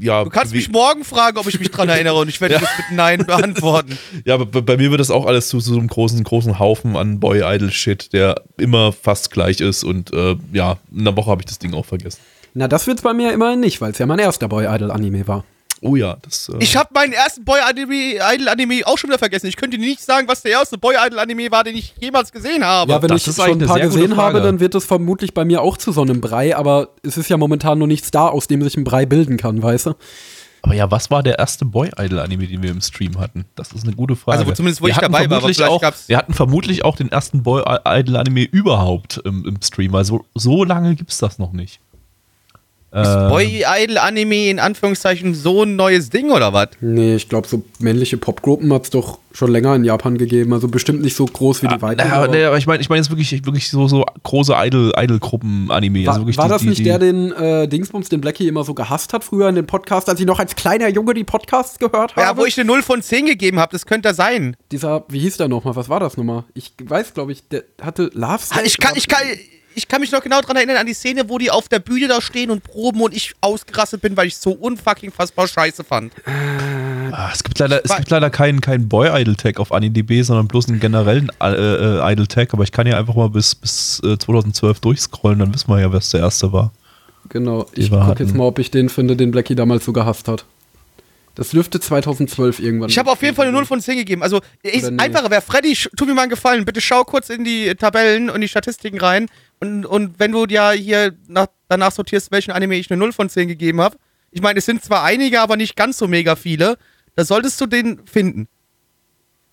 S3: Ja,
S1: Du kannst mich morgen fragen, ob ich mich dran erinnere und ich werde das mit Nein beantworten.
S3: Ja, aber bei, bei mir wird das auch alles zu, zu so einem großen, großen Haufen an Boy-Idol-Shit, der immer fast gleich ist und äh, ja, in einer Woche habe ich das Ding auch vergessen.
S2: Na, das wird's bei mir immerhin nicht, weil es ja mein erster Boy-Idol-Anime war.
S3: Oh ja, das. Äh,
S1: Ich habe meinen ersten Boy-Idol-Anime auch schon wieder vergessen. Ich könnte dir nicht sagen, was der erste Boy-Idol-Anime war, den ich jemals gesehen habe.
S2: Ja, wenn
S3: das
S2: ich schon ein paar gesehen habe, dann wird es vermutlich bei mir auch zu so einem Brei, aber es ist ja momentan noch nichts da, aus dem sich ein Brei bilden kann, weißt du?
S3: aber ja, was war der erste Boy-Idol-Anime, den wir im Stream hatten? Das ist eine gute Frage.
S1: Also, zumindest, wo
S3: Wir
S1: ich
S3: hatten
S1: dabei war, aber
S3: auch,
S1: gab's-
S3: Wir hatten vermutlich auch den ersten Boy-Idol-Anime überhaupt im, im Stream, weil so, so lange gibt es das noch nicht.
S1: Ist
S3: Ähm,
S1: Boy-Idol-Anime in Anführungszeichen so ein neues Ding oder was?
S2: Nee, ich glaube, so männliche Popgruppen hat es doch schon länger in Japan gegeben. Also bestimmt nicht so groß wie die weiteren.
S3: naja,
S2: aber-
S3: nee, aber ich meine, ich meine jetzt wirklich, wirklich so, so große Idol- Idol-Gruppen-Anime.
S2: War,
S3: also wirklich
S2: war
S3: die-
S2: das nicht
S3: die-
S2: der, den äh, Dingsbums, den Blackie immer so gehasst hat früher in den Podcasts, als ich noch als kleiner Junge die Podcasts gehört habe?
S1: Ja, wo ich eine 0 von 10 gegeben habe, das könnte sein.
S2: Dieser, wie hieß der nochmal? Was war das nochmal? Ich weiß, glaube ich, der hatte Love
S1: Ah, Ich kann, ich, kann, ich kann mich noch genau daran erinnern, an die Szene, wo die auf der Bühne da stehen und proben und ich ausgerastet bin, weil ich so unfucking fassbar scheiße fand.
S3: Ah, es gibt leider, es gibt leider keinen keinen Boy-Idol-Tag auf AniDB, sondern bloß einen generellen äh, äh, Idol-Tag. Aber ich kann ja einfach mal bis, bis äh, 2012 durchscrollen, dann wissen wir ja, wer es der erste war.
S2: Genau, ich gucke jetzt mal, ob ich den finde, den Blackie damals so gehasst hat. Das dürfte 2012 irgendwann.
S1: Ich habe auf jeden Fall eine 0 von 10 gegeben. Also, ist
S2: nee.
S1: einfacher wäre, Freddy, tu mir mal einen Gefallen, bitte schau kurz in die Tabellen und die Statistiken rein. Und, und wenn du ja hier nach, danach sortierst, welchen Anime ich eine 0 von 10 gegeben habe. Ich meine, es sind zwar einige, aber nicht ganz so mega viele. Da solltest du den finden.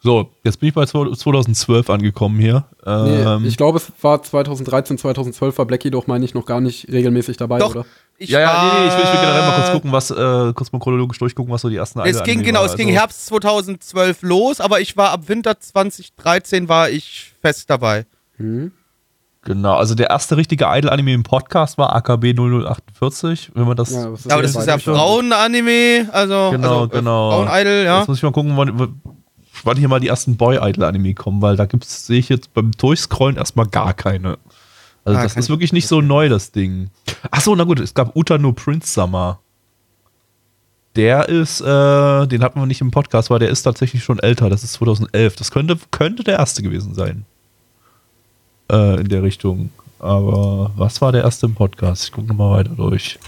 S3: So, jetzt bin ich bei 2012 angekommen hier.
S2: Nee,
S3: Ähm,
S2: ich glaube, es war 2013, 2012 war Blackie doch, meine ich, noch gar nicht regelmäßig dabei,
S1: Doch,
S2: oder?
S1: ich
S3: ja, ja, nee, nee, ich will, ich will generell mal kurz gucken, was, äh, kurz mal chronologisch durchgucken, was so die ersten
S1: Es ging, genau,
S3: war.
S1: es ging
S3: Also,
S1: Herbst 2012 los, aber ich war ab Winter 2013 war ich fest dabei.
S3: Genau, also der erste richtige Idol-Anime im Podcast war AKB 0048, wenn man das.
S2: Ja, das
S1: aber das ist ja. Frauen-Anime, also,
S3: Genau,
S1: also äh,
S3: genau.
S1: Frauen-Idol, ja.
S3: Jetzt muss ich mal gucken, wann, wann hier mal die ersten Boy-Idol-Anime kommen, weil da gibt's, sehe ich jetzt beim Durchscrollen erstmal gar keine. Also
S1: Ah,
S3: das ist
S1: ich-
S3: wirklich nicht so neu, das Ding. Achso, na gut, es gab Utano Prince Summer. Der ist, äh, den hatten wir nicht im Podcast, weil der ist tatsächlich schon älter. Das ist 2011. Das könnte, könnte der erste gewesen sein. Äh, in der Richtung. Aber was war der erste im Podcast? Ich gucke nochmal weiter durch.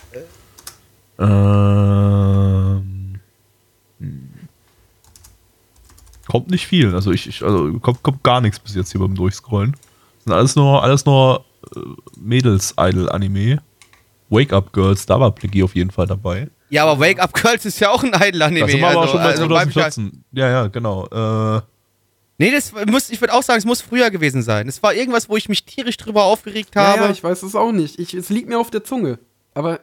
S3: Ähm, hm. kommt nicht viel. Also ich, ich also kommt, kommt gar nichts bis jetzt hier beim Durchscrollen. Das sind alles nur, alles nur äh, Mädels-Idol-Anime. Wake Up Girls, da war Pliggy auf jeden Fall dabei.
S1: Ja, aber Wake Up Girls ist ja auch ein Idol-Anime.
S3: Da sind wir aber
S1: also-
S3: schon bei
S1: also bleib ich halt-
S3: 2014. Ja, ja, genau. Äh,
S1: Nee, das muss, ich würde auch sagen, es muss früher gewesen sein. Es war irgendwas, wo ich mich tierisch drüber aufgeregt
S2: Ja,
S1: habe.
S2: ja, ich weiß es auch nicht. Ich, es liegt mir auf der Zunge. Aber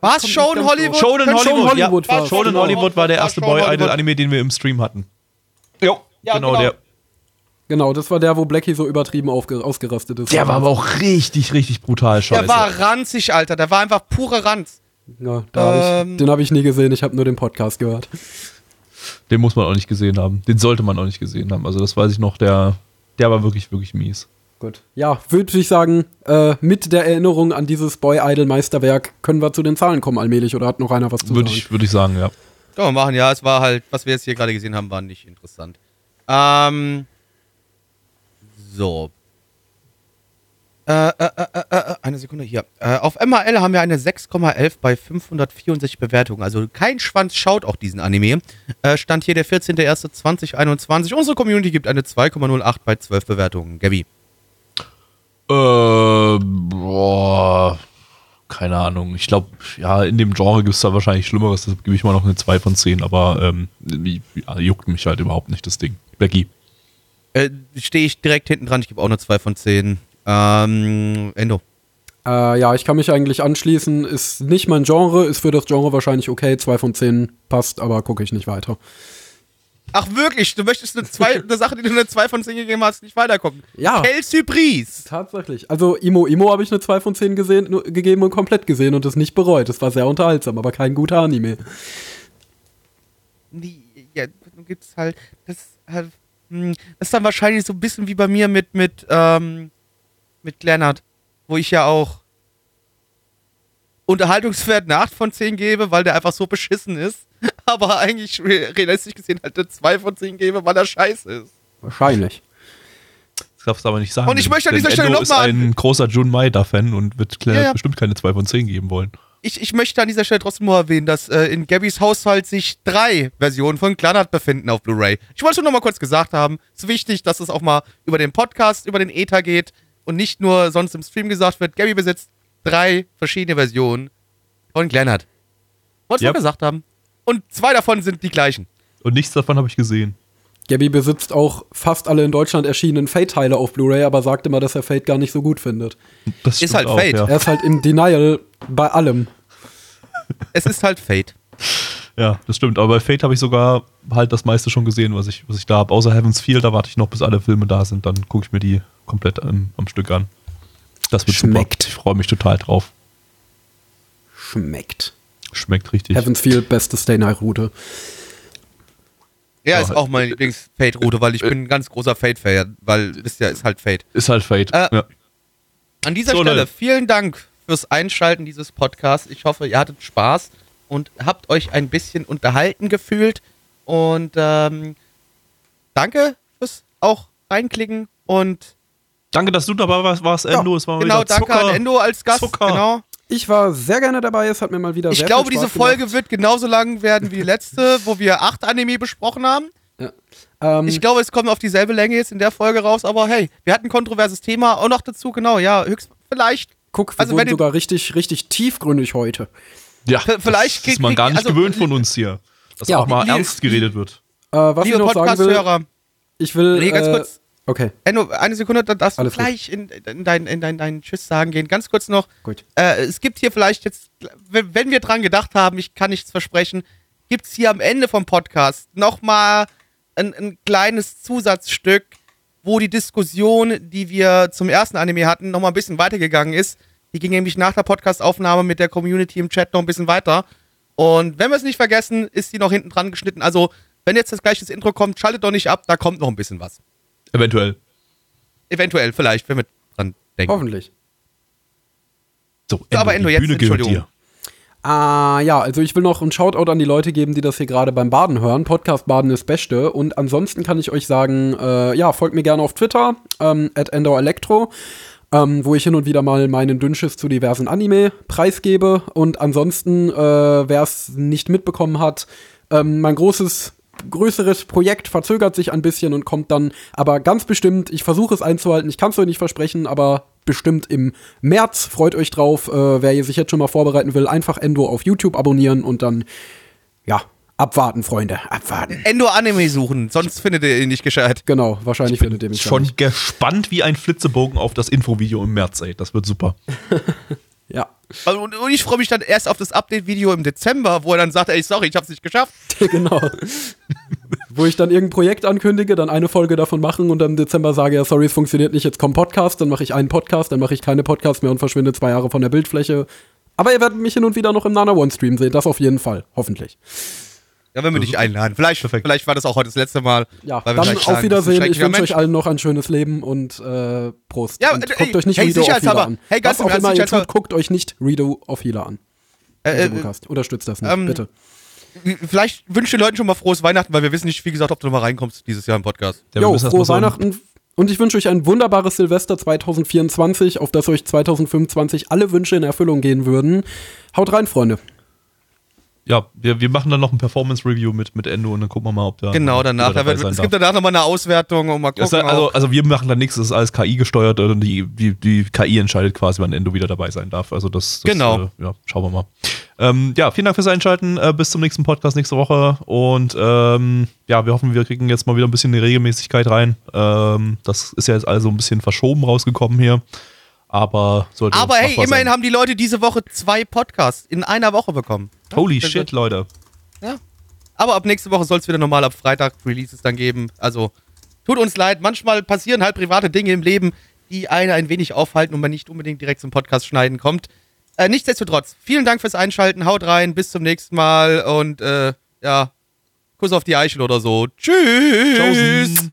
S1: in
S2: ganz
S1: Hollywood? Könnte
S3: Hollywood,
S2: Hollywood
S3: ja. in
S2: genau.
S3: Hollywood war der
S1: War
S3: erste
S1: in Hollywood.
S3: Boy-Idol-Anime, den wir im Stream hatten. Jo,
S1: Ja,
S3: genau,
S1: genau.
S3: der.
S2: Genau, das war der, wo Blackie so übertrieben ausgerastet ist.
S3: Der war aber auch richtig, richtig brutal scheiße.
S1: Der war ranzig, Alter. Der war einfach pure Ranz.
S2: Ja, da hab
S1: Ähm.
S2: ich, den habe ich nie gesehen, ich habe nur den Podcast gehört.
S3: Den muss man auch nicht gesehen haben. Den sollte man auch nicht gesehen haben. Also das weiß ich noch, der, der war wirklich, wirklich mies.
S2: Gut. Ja, würde ich sagen, äh, mit der Erinnerung an dieses Boy-Idol-Meisterwerk können wir zu den Zahlen kommen allmählich oder hat noch einer was zu
S3: Würde
S2: sagen?
S3: ich, würde ich sagen, ja.
S1: Können wir machen, ja. Es war halt, was wir jetzt hier gerade gesehen haben, war nicht interessant. Ähm. So. Äh, äh, äh, äh, äh, eine Sekunde hier. Äh, auf MHL haben wir eine 6,11 bei 564 Bewertungen. Also kein Schwanz schaut auch diesen Anime. Äh, stand hier der 14.01.2021. Unsere Community gibt eine 2,08 bei 12 Bewertungen. Gabby.
S3: Äh, boah, keine Ahnung. Ich glaube, ja, in dem Genre gibt es da wahrscheinlich Schlimmeres. Deshalb gebe ich mal noch eine 2 von 10. Aber ähm, juckt mich halt überhaupt nicht, das Ding. Becky.
S1: Äh, Stehe ich direkt hinten dran. Ich gebe auch eine 2 von 10. Ähm, Endo.
S2: Äh, ja, ich kann mich eigentlich anschließen. Ist nicht mein Genre, ist für das Genre wahrscheinlich okay. Zwei von zehn passt, aber gucke ich nicht weiter.
S1: Ach wirklich, du möchtest eine, zwei, eine Sache, die du eine 2 von 10 gegeben hast, nicht weitergucken.
S2: Ja.
S1: Quelle Surprise.
S2: Tatsächlich. Also Imo Imo habe ich eine 2 von 10 gesehen, gegeben und komplett gesehen und es nicht bereut. Es war sehr unterhaltsam, aber kein guter Anime.
S1: Die, ja, dann gibt's halt, das, halt, das ist dann wahrscheinlich so ein bisschen wie bei mir mit, mit, ähm, mit Glennert, wo ich ja auch Unterhaltungswert eine 8 von 10 gebe, weil der einfach so beschissen ist, aber eigentlich re- realistisch gesehen halt eine 2 von 10 gebe, weil er scheiße ist.
S2: Wahrscheinlich.
S3: Das darfst du aber nicht sagen.
S1: Und ich möchte an dieser Stelle
S3: Endo
S1: noch mal-
S3: ist ein großer Jun Maeda-Fan und wird Claire
S1: Ja, ja.
S3: bestimmt keine 2 von 10 geben wollen.
S1: Ich, ich möchte an dieser Stelle trotzdem nur erwähnen, dass äh, in Gabbys Haushalt sich drei Versionen von Kleinert befinden auf Blu-ray. Ich wollte es nur noch mal kurz gesagt haben. Es ist wichtig, dass es auch mal über den Podcast, über den Ether geht und nicht nur sonst im Stream gesagt wird. Gabby besitzt drei verschiedene Versionen von Kleinert. Wollte ich
S3: Yep.
S1: gesagt haben. Und zwei davon sind die gleichen.
S3: Und nichts davon habe ich gesehen.
S2: Gabby besitzt auch fast alle in Deutschland erschienenen Fate-Teile auf Blu-ray, aber sagt immer, dass er Fate gar nicht so gut findet.
S3: Das
S1: Ist halt
S3: auch,
S1: Fate.
S3: Ja.
S2: Er ist halt im Denial bei allem.
S1: Es ist halt Fate.
S3: ja, das stimmt. Aber bei Fate habe ich sogar halt das meiste schon gesehen, was ich, was ich da habe. Außer Heaven's Feel, da warte ich noch, bis alle Filme da sind. Dann gucke ich mir die komplett am, am Stück an. Das wird
S2: Schmeckt.
S3: super. Ich freue mich total drauf.
S2: Schmeckt.
S3: Schmeckt richtig.
S2: Heaven's Feel, beste Stay Night-Route.
S1: Ja,
S3: Ja,
S1: ist auch meine Lieblings-Fate-Route, weil ich bin ein ganz großer Fate-Fan, weil, wisst ihr, ist halt Fate.
S3: Ist halt Fate.
S1: Äh,
S3: ja.
S1: An dieser
S3: So,
S1: Stelle
S3: Leute.
S1: vielen Dank fürs Einschalten dieses Podcasts. Ich hoffe, ihr hattet Spaß und habt euch ein bisschen unterhalten gefühlt. Und ähm, danke fürs auch reinklicken und
S3: Danke, dass du dabei warst, warst Endo. es war
S1: genau,
S3: wieder
S1: danke
S3: Zucker.
S1: an Endo als Gast.
S3: Zucker.
S1: Genau.
S2: Ich war sehr gerne dabei, es hat mir mal wieder
S1: Ich
S2: sehr
S1: glaube,
S2: viel
S1: diese Folge
S2: gemacht.
S1: wird genauso lang werden wie die letzte, wo wir acht Anime besprochen haben.
S2: Ähm,
S1: Ich glaube, es kommt auf dieselbe Länge jetzt in der Folge raus, aber hey, wir hatten ein kontroverses Thema und noch dazu, genau, ja, höchst vielleicht.
S2: guck, wir
S1: also
S2: wurden sogar richtig, richtig tiefgründig heute.
S3: Ja,
S1: vielleicht
S3: das ist man gar nicht
S1: also,
S3: gewöhnt von uns hier. Dass
S2: Ja,
S3: auch mal ernst geredet wird.
S2: Äh, was
S1: Liebe
S2: ich noch sagen will, ich will.
S1: nee, ganz
S2: äh,
S1: kurz,
S2: Okay,
S1: Enno, eine Sekunde, dann darfst du
S2: Alles gut.
S1: gleich in, in, dein, in dein, dein Tschüss sagen gehen. Ganz kurz noch,
S2: gut.
S1: äh, es gibt hier vielleicht jetzt, wenn wenn wir dran gedacht haben, ich kann nichts versprechen, gibt es hier am Ende vom Podcast nochmal ein, ein kleines Zusatzstück, wo die Diskussion, die wir zum ersten Anime hatten, nochmal ein bisschen weitergegangen ist. Die ging nämlich nach der Podcastaufnahme mit der Community im Chat noch ein bisschen weiter. Und wenn wir es nicht vergessen, ist die noch hinten dran geschnitten. Also, wenn jetzt das gleiche Intro kommt, schaltet doch nicht ab, da kommt noch ein bisschen was.
S3: Eventuell.
S1: Eventuell, vielleicht, wenn wir dran denken.
S2: Hoffentlich.
S3: So,
S1: aber Endo,
S3: die
S1: jetzt
S3: Bühne
S1: Entschuldigung.
S3: dir.
S2: Ah, ja, also ich will noch einen Shoutout an die Leute geben, die das hier gerade beim Baden hören. Podcast Baden ist Beste. Und ansonsten kann ich euch sagen, äh, ja, folgt mir gerne auf Twitter, ähm, at EndorElectro, ähm, wo ich hin und wieder mal meinen Dünnschiss zu diversen Anime preisgebe. Und ansonsten, äh, wer es nicht mitbekommen hat, ähm, mein großes größeres Projekt verzögert sich ein bisschen und kommt dann aber ganz bestimmt, ich versuche es einzuhalten, ich kann es euch nicht versprechen, aber bestimmt im März. Freut euch drauf. Äh, wer sich jetzt schon mal vorbereiten will, einfach Endo auf YouTube abonnieren und dann, ja, abwarten, Freunde, abwarten.
S1: Endo Anime suchen, sonst findet ihr ihn nicht gescheit.
S2: Genau, wahrscheinlich
S3: Ich bin
S2: findet ihr mich gar
S3: schon
S2: nicht.
S3: gespannt wie ein Flitzebogen auf das Infovideo im März, ey. Das wird super.
S2: Ja,
S1: Und, und ich freue mich dann erst auf das Update-Video im Dezember, wo er dann sagt, ey, sorry, ich hab's nicht geschafft.
S2: genau. Wo ich dann irgendein Projekt ankündige, dann eine Folge davon machen und dann im Dezember sage, ja, sorry, es funktioniert nicht, jetzt kommt Podcast, dann mache ich einen Podcast, dann mache ich keine Podcasts mehr und verschwinde zwei Jahre von der Bildfläche. Aber ihr werdet mich hin und wieder noch im Nana One Stream sehen, das auf jeden Fall, hoffentlich.
S1: Ja, wenn wir dich einladen. Vielleicht,
S3: Perfekt.
S1: vielleicht war das auch heute das letzte Mal.
S2: Ja,
S1: weil wir
S2: dann auf Wiedersehen. Ich wünsche euch allen noch ein schönes Leben und äh, Prost.
S1: Ja,
S2: und
S1: äh,
S2: guckt euch nicht
S1: hey,
S2: Redo auf. Healer an.
S1: Hey, ganz
S2: Was auch immer ihr tut, guckt euch nicht Redo auf Healer an.
S1: Äh, äh.
S2: Unterstützt das nicht,
S1: ähm,
S2: bitte.
S1: vielleicht wünsche den Leuten schon mal frohes Weihnachten, weil wir wissen nicht, wie gesagt, ob du noch mal reinkommst dieses Jahr im Podcast.
S3: Ja,
S2: Jo,
S3: müssen erst
S2: frohe
S3: mal so ein-
S2: Weihnachten. Und ich wünsche euch ein wunderbares Silvester 2024, auf das euch 2025 alle Wünsche in Erfüllung gehen würden. Haut rein, Freunde.
S3: Ja, wir, wir machen dann noch ein Performance-Review mit, mit Endo und dann gucken wir mal, ob der.
S1: Genau, danach. Da wird, es gibt danach noch mal eine Auswertung und mal gucken.
S3: ist, also, also wir machen dann nichts, das ist alles KI gesteuert und die, die, die KI entscheidet quasi, wann Endo wieder dabei sein darf. Also das, das
S1: Genau.
S3: Äh, ja, schauen wir mal. Ähm, ja, vielen Dank fürs Einschalten. Äh, bis zum nächsten Podcast nächste Woche. Und ähm, ja, wir hoffen, wir kriegen jetzt mal wieder ein bisschen eine Regelmäßigkeit rein. Ähm, das ist ja jetzt also ein bisschen verschoben rausgekommen hier. Aber sollte
S1: Aber hey, immerhin
S3: sein.
S1: haben die Leute diese Woche zwei Podcasts in einer Woche bekommen.
S3: Holy
S1: Das
S3: shit, Leute.
S1: Ja. Aber ab nächste Woche soll es wieder normal ab Freitag Releases dann geben. Also tut uns leid, manchmal passieren halt private Dinge im Leben, die eine ein wenig aufhalten und man nicht unbedingt direkt zum Podcast schneiden kommt. Äh, nichtsdestotrotz, vielen Dank fürs Einschalten, haut rein, bis zum nächsten Mal und äh, ja, Kuss auf die Eichel oder so. Tschüss.
S3: Tschaußen.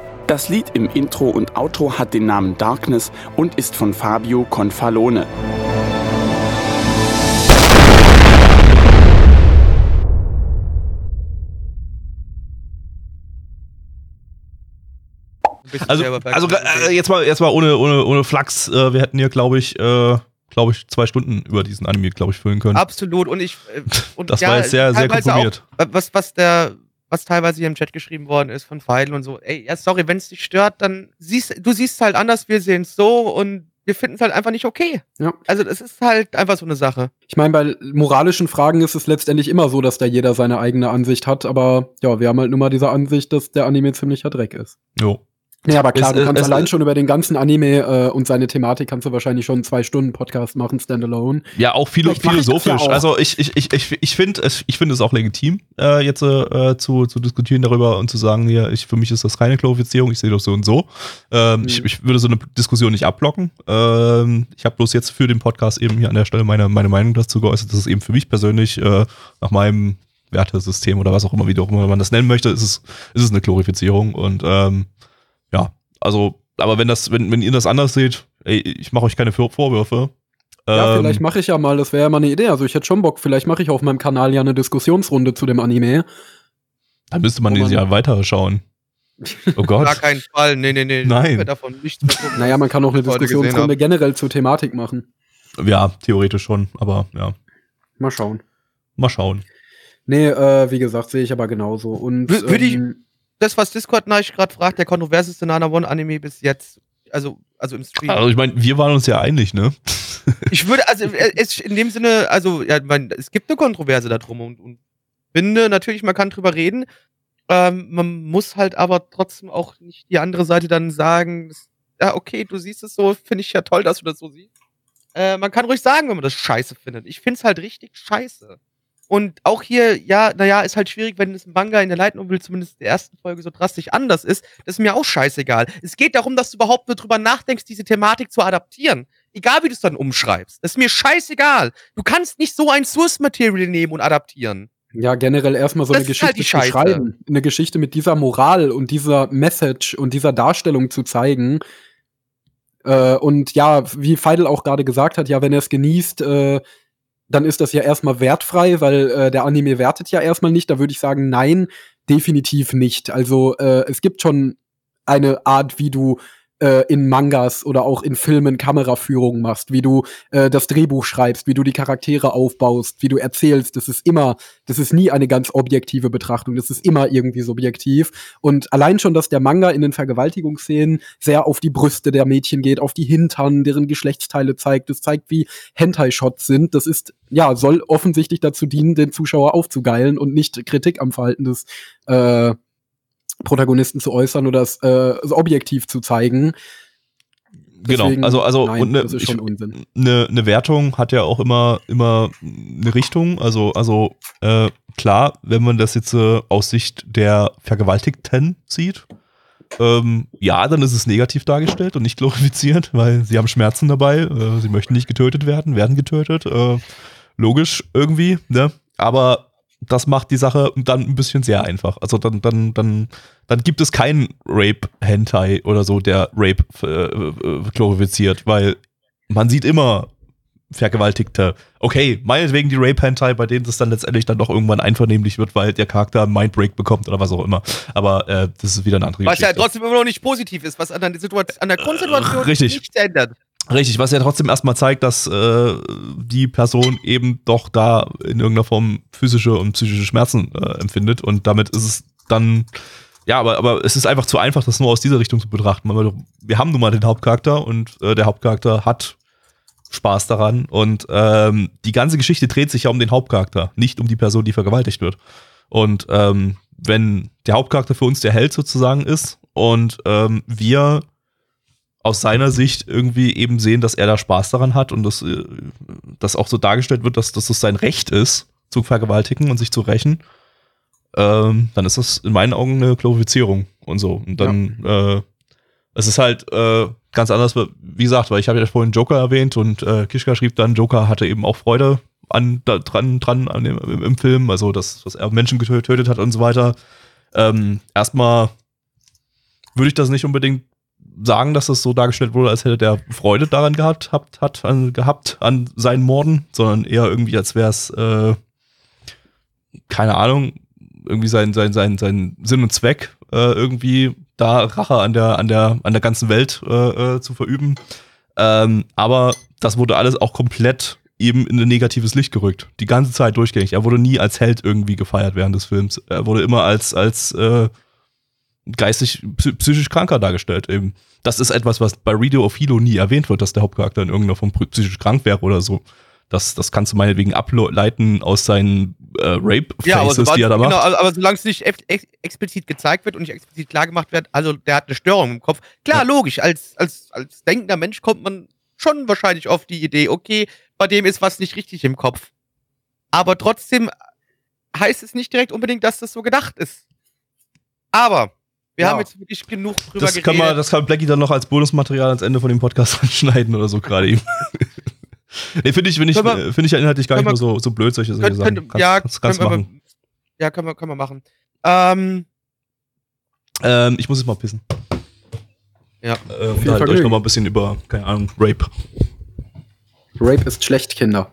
S5: Das Lied im Intro und Outro hat den Namen Darkness und ist von Fabio Confalone.
S3: Also, also äh, jetzt mal, jetzt mal ohne, ohne, ohne Flachs. Äh, wir hätten hier, glaube ich, äh, glaube ich, zwei Stunden über diesen Anime, glaube ich, füllen können.
S1: Absolut. Und ich. äh, Und
S3: Das war jetzt sehr, sehr komprimiert.
S1: Auch, was, was der. Was teilweise hier im Chat geschrieben worden ist von Feidel und so, ey, ja, sorry, wenn es dich stört, dann siehst du siehst es halt anders, wir sehen es so und wir finden es halt einfach nicht okay.
S2: Ja.
S1: Also das ist halt einfach so eine Sache.
S2: Ich meine, bei moralischen Fragen ist es letztendlich immer so, dass da jeder seine eigene Ansicht hat, aber ja, wir haben halt nur mal diese Ansicht, dass der Anime ziemlicher Dreck ist.
S3: Jo.
S2: Ja, aber klar,
S3: Es-
S2: du kannst
S3: es-
S2: allein schon über den ganzen Anime äh, und seine Thematik kannst du wahrscheinlich schon zwei Stunden Podcast machen, standalone.
S3: Ja, auch philo
S2: das ja
S3: philosophisch.
S2: auch.
S3: also ich, ich, ich, ich, ich finde es, ich finde es auch legitim, äh, jetzt äh, zu, zu diskutieren darüber und zu sagen, ja, ich, für mich ist das keine Glorifizierung, ich sehe das so und so. Ähm,
S2: Mhm.
S3: ich, ich würde so eine Diskussion nicht abblocken. Ähm, ich habe bloß jetzt für den Podcast eben hier an der Stelle meine, meine Meinung dazu geäußert, dass es eben für mich persönlich äh, nach meinem Wertesystem oder was auch immer, wie auch immer man das nennen möchte, ist es, ist es eine Glorifizierung und ähm, ja, also, aber wenn das, wenn, wenn ihr das anders seht, ey, ich mache euch keine Vor- Vorwürfe.
S2: Ja,
S3: Ähm,
S2: vielleicht mache ich ja mal, das wäre ja mal eine Idee. Also ich hätte schon Bock, vielleicht mache ich auf meinem Kanal ja eine Diskussionsrunde zu dem Anime.
S3: Dann müsste man dieses Jahr weiterschauen. Oh
S1: Gar
S3: Gott.
S1: keinen Fall. Nee, nee, nee.
S3: Nein.
S1: Ich davon nichts mehr.
S2: Naja, man kann auch eine
S1: ich
S2: Diskussionsrunde generell zur Thematik machen.
S3: Ja, theoretisch schon, aber ja.
S2: Mal schauen.
S3: Mal schauen.
S2: Nee, äh, wie gesagt, sehe ich aber genauso. Und
S1: Wür- würde ich-
S2: ähm,
S1: Das, was Discord nach gerade fragt, der kontroverseste Nana One Anime bis jetzt. Also, also im Stream.
S3: Also ich meine, wir waren uns ja einig, ne?
S1: Ich würde, also äh, es in dem Sinne, also ja, man, es gibt eine Kontroverse darum und, und finde natürlich, man kann drüber reden. Ähm, man muss halt aber trotzdem auch nicht die andere Seite dann sagen, ja, okay, du siehst es so, finde ich ja toll, dass du das so siehst. Äh, man kann ruhig sagen, wenn man das scheiße findet. Ich find's halt richtig scheiße. Und auch hier, ja, naja, ist halt schwierig, wenn es ein Manga in der Light Novel zumindest in der ersten Folge so drastisch anders ist. Das ist mir auch scheißegal. Es geht darum, dass du überhaupt nur drüber nachdenkst, diese Thematik zu adaptieren. Egal, wie du es dann umschreibst. Das ist mir scheißegal. Du kannst nicht so ein Source Material nehmen und adaptieren.
S2: Ja, generell erstmal so
S1: Das
S2: eine
S1: halt
S2: Geschichte
S1: die
S2: zu schreiben. Eine Geschichte mit dieser Moral und dieser Message und dieser Darstellung zu zeigen. Äh, und ja, wie Feidel auch gerade gesagt hat, ja, wenn er es genießt, äh, dann ist das ja erstmal wertfrei, weil äh, der Anime wertet ja erstmal nicht. Da würde ich sagen, nein, definitiv nicht. Also äh, es gibt schon eine Art, wie du äh, in Mangas oder auch in Filmen Kameraführung machst, wie du äh, das Drehbuch schreibst, wie du die Charaktere aufbaust, wie du erzählst. Das ist immer, das ist nie eine ganz objektive Betrachtung. Das ist immer irgendwie subjektiv. Und allein schon, dass der Manga in den Vergewaltigungsszenen sehr auf die Brüste der Mädchen geht, auf die Hintern, deren Geschlechtsteile zeigt. Das zeigt, wie Hentai-Shots sind. Das ist, ja, soll offensichtlich dazu dienen, den Zuschauer aufzugeilen und nicht Kritik am Verhalten des äh, Protagonisten zu äußern oder es äh, objektiv zu zeigen.
S3: Genau,
S2: Deswegen,
S3: also, also
S2: nein,
S3: und ne,
S2: das ist
S3: ich-
S2: schon Unsinn.
S3: eine, eine Wertung hat ja auch immer, immer eine Richtung. Also, also äh, klar, wenn man das jetzt äh, aus Sicht der Vergewaltigten sieht, ähm, ja, dann ist es negativ dargestellt und nicht glorifiziert, weil sie haben Schmerzen dabei, äh, sie möchten nicht getötet werden, werden getötet. Äh, logisch irgendwie, ne? Aber das macht die Sache dann ein bisschen sehr einfach. Also dann, dann, dann, dann gibt es keinen Rape-Hentai oder so, der Rape äh, äh, glorifiziert, weil man sieht immer Vergewaltigte. Okay, meinetwegen die Rape-Hentai, bei denen es dann letztendlich dann doch irgendwann einvernehmlich wird, weil der Charakter einen Mindbreak bekommt oder was auch immer. Aber äh, das ist wieder eine andere
S1: Was ja
S3: Geschichte.
S1: trotzdem immer noch nicht positiv ist, was an der, Situation, an der Grundsituation
S3: richtig.
S1: nichts ändert.
S3: Richtig, was ja trotzdem erstmal zeigt, dass äh, die Person eben doch da in irgendeiner Form physische und psychische Schmerzen äh, empfindet und damit ist es dann, ja, aber, aber es ist einfach zu einfach, das nur aus dieser Richtung zu betrachten. Wir haben nun mal den Hauptcharakter und äh, der Hauptcharakter hat Spaß daran und ähm, die ganze Geschichte dreht sich ja um den Hauptcharakter, nicht um die Person, die vergewaltigt wird. Und ähm, wenn der Hauptcharakter für uns der Held sozusagen ist und ähm, wir aus seiner Sicht irgendwie eben sehen, dass er da Spaß daran hat und dass äh, das auch so dargestellt wird, dass, dass das sein Recht ist, zu vergewaltigen und sich zu rächen, ähm, dann ist das in meinen Augen eine Glorifizierung und so. Und dann, äh, es ist halt äh, ganz anders, wie gesagt, weil ich habe ja vorhin Joker erwähnt und äh, Kischka schrieb dann, Joker hatte eben auch Freude an, da, dran, dran an dem, im, im Film, also dass, dass er Menschen getötet hat und so weiter. Ähm, erstmal würde ich das nicht unbedingt sagen, dass das so dargestellt wurde, als hätte der Freude daran gehabt, hat, hat an, gehabt an seinen Morden, sondern eher irgendwie, als wäre es, äh, keine Ahnung, irgendwie sein, sein, sein, sein Sinn und Zweck, äh, irgendwie da Rache an der, an der, an der ganzen Welt äh, äh, zu verüben. Ähm, aber das wurde alles auch komplett eben in ein negatives Licht gerückt. Die ganze Zeit durchgängig. Er wurde nie als Held irgendwie gefeiert während des Films. Er wurde immer als, als äh, geistig, psy- psychisch kranker dargestellt eben. Das ist etwas, was bei Radio of Hilo nie erwähnt wird, dass der Hauptcharakter in irgendeiner Form psychisch krank wäre oder so. Das, das kannst du meinetwegen ableiten aus seinen äh, Rape-Faces,
S1: Ja, aber, sobald,
S3: die er da macht.
S1: genau, aber, solange es nicht ex ex explizit gezeigt wird und nicht explizit klar gemacht wird, also der hat eine Störung im Kopf. Klar, logisch, als, als, als denkender Mensch kommt man schon wahrscheinlich auf die Idee, okay, bei dem ist was nicht richtig im Kopf. Aber trotzdem heißt es nicht direkt unbedingt, dass das so gedacht ist. Aber wir
S2: Ja.
S1: haben jetzt wirklich genug drüber
S3: Das
S1: geredet.
S3: kann, man, das kann Blackie dann noch als Bonusmaterial ans Ende von dem Podcast anschneiden oder so gerade eben. nee, finde ich, finde ich,
S1: Können
S3: finde ich ja inhaltlich gar nicht
S1: können
S3: mehr so, so blöd, solche solche
S1: Könnt-
S3: Sachen. Kannst,
S1: ja,
S3: kannst, kannst
S1: können wir-
S3: machen.
S1: ja, können wir, können wir machen. Ähm,
S3: Ähm, ich muss jetzt mal pissen.
S1: Ja.
S3: Äh, unterhaltet euch
S2: Vergnügen.
S3: noch mal ein bisschen über, keine Ahnung, Rape.
S2: Rape ist schlecht, Kinder.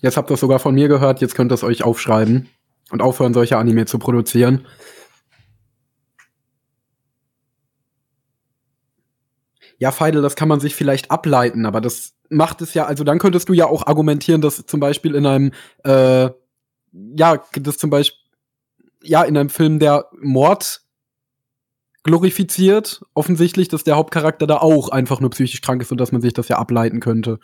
S2: Jetzt habt ihr es sogar von mir gehört, jetzt könnt ihr es euch aufschreiben und aufhören, solche Anime zu produzieren. Ja, Feidel, das kann man sich vielleicht ableiten, aber das macht es ja, also dann könntest du ja auch argumentieren, dass zum Beispiel in einem, äh, ja, das zum Beispiel, ja, in einem Film, der Mord glorifiziert, offensichtlich, dass der Hauptcharakter da auch einfach nur psychisch krank ist und dass man sich das ja ableiten könnte.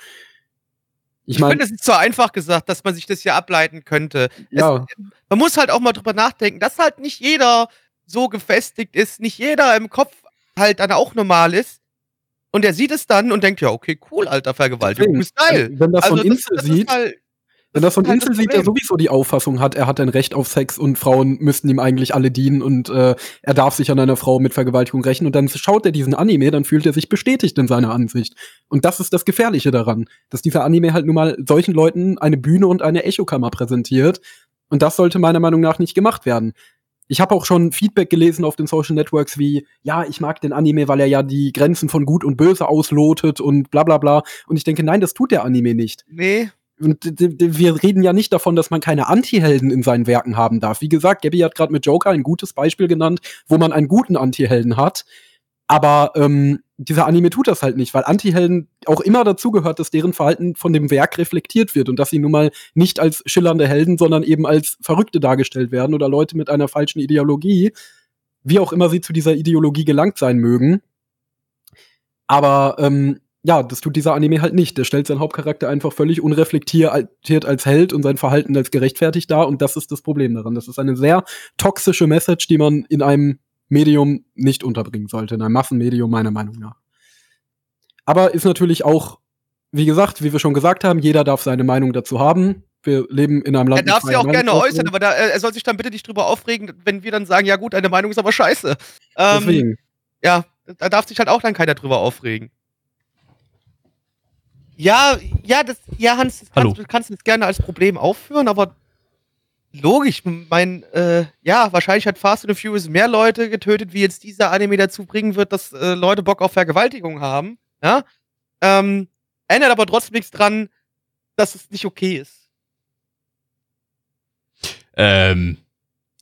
S2: Ich
S1: ich
S2: meine,
S1: finde, es ist zu einfach gesagt, dass man sich das hier ableiten könnte.
S2: ja,
S1: man muss halt auch mal drüber nachdenken, dass halt nicht jeder so gefestigt ist, nicht jeder im Kopf halt dann auch normal ist. Und er sieht es dann und denkt, ja, okay, cool, alter Vergewaltigung, ist geil.
S2: Wenn das ein
S1: Also das-
S2: Insel
S1: das ist
S2: sieht,
S1: halt-
S2: wenn das
S1: ist halt das
S2: Insel sieht, der sowieso die Auffassung hat, er hat ein Recht auf Sex und Frauen müssten ihm eigentlich alle dienen und äh, er darf sich an einer Frau mit Vergewaltigung rächen und dann schaut er diesen Anime, dann fühlt er sich bestätigt in seiner Ansicht. Und das ist das Gefährliche daran, dass dieser Anime halt nun mal solchen Leuten eine Bühne und eine Echokammer präsentiert und das sollte meiner Meinung nach nicht gemacht werden. Ich habe auch schon Feedback gelesen auf den Social Networks wie, ja, ich mag den Anime, weil er ja die Grenzen von Gut und Böse auslotet und bla bla bla. Und ich denke, nein, das tut der Anime nicht.
S1: Nee,
S2: Und wir reden ja nicht davon, dass man keine Antihelden in seinen Werken haben darf. Wie gesagt, Gabby hat gerade mit Joker ein gutes Beispiel genannt, wo man einen guten Antihelden hat. Aber ähm, dieser Anime tut das halt nicht, weil Antihelden auch immer dazu gehört, dass deren Verhalten von dem Werk reflektiert wird und dass sie nun mal nicht als schillernde Helden, sondern eben als Verrückte dargestellt werden oder Leute mit einer falschen Ideologie, wie auch immer sie zu dieser Ideologie gelangt sein mögen. Aber ähm, ja, das tut dieser Anime halt nicht. Der stellt seinen Hauptcharakter einfach völlig unreflektiert als Held und sein Verhalten als gerechtfertigt dar. Und das ist das Problem daran. Das ist eine sehr toxische Message, die man in einem Medium nicht unterbringen sollte, in einem Massenmedium meiner Meinung nach. Aber ist natürlich auch, wie gesagt, wie wir schon gesagt haben, jeder darf seine Meinung dazu haben. Wir leben in einem Land.
S1: er darf sich auch gerne äußern, aber da, er er soll sich dann bitte nicht drüber aufregen, wenn wir dann sagen, ja gut, deine Meinung ist aber scheiße. Ähm,
S2: Deswegen.
S1: ja, da darf sich halt auch dann keiner drüber aufregen. Ja, ja, das, ja, Hans, das
S3: Hallo.
S1: kannst, du kannst es gerne als Problem aufführen, aber logisch, mein, äh, ja, wahrscheinlich hat Fast and the Furious mehr Leute getötet, wie jetzt dieser Anime dazu bringen wird, dass äh, Leute Bock auf Vergewaltigung haben. Ja? Ähm, ändert aber trotzdem nichts dran, dass es nicht okay ist.
S3: Ähm,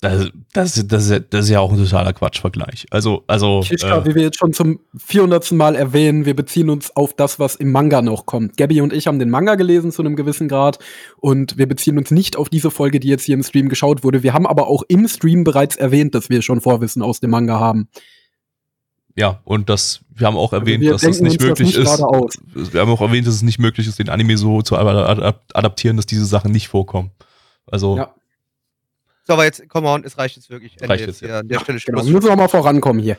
S3: das, das, das, ist- das ist ja auch ein totaler Quatschvergleich. Also, also.
S2: Kischka,
S3: äh,
S2: wie wir jetzt schon zum 400. Mal erwähnen, wir beziehen uns auf das, was im Manga noch kommt. Gabby und ich haben den Manga gelesen zu einem gewissen Grad und wir beziehen uns nicht auf diese Folge, die jetzt hier im Stream geschaut wurde. Wir haben aber auch im Stream bereits erwähnt, dass wir schon Vorwissen aus dem Manga haben.
S3: Ja, und das, wir haben auch erwähnt,
S2: wir
S3: dass das
S2: denken
S3: nicht
S2: das
S3: möglich
S2: nicht
S3: ist.
S2: aus.
S3: Wir haben auch erwähnt, dass es nicht möglich ist, den Anime so zu ad- ad- adaptieren, dass diese Sachen nicht vorkommen. Also,
S2: Ja.
S1: So, aber jetzt, come on, es reicht jetzt wirklich.
S3: Reicht
S1: jetzt
S3: jetzt,
S1: hier an der Stelle
S2: Genau,
S1: Schluss.
S2: müssen wir mal vorankommen hier.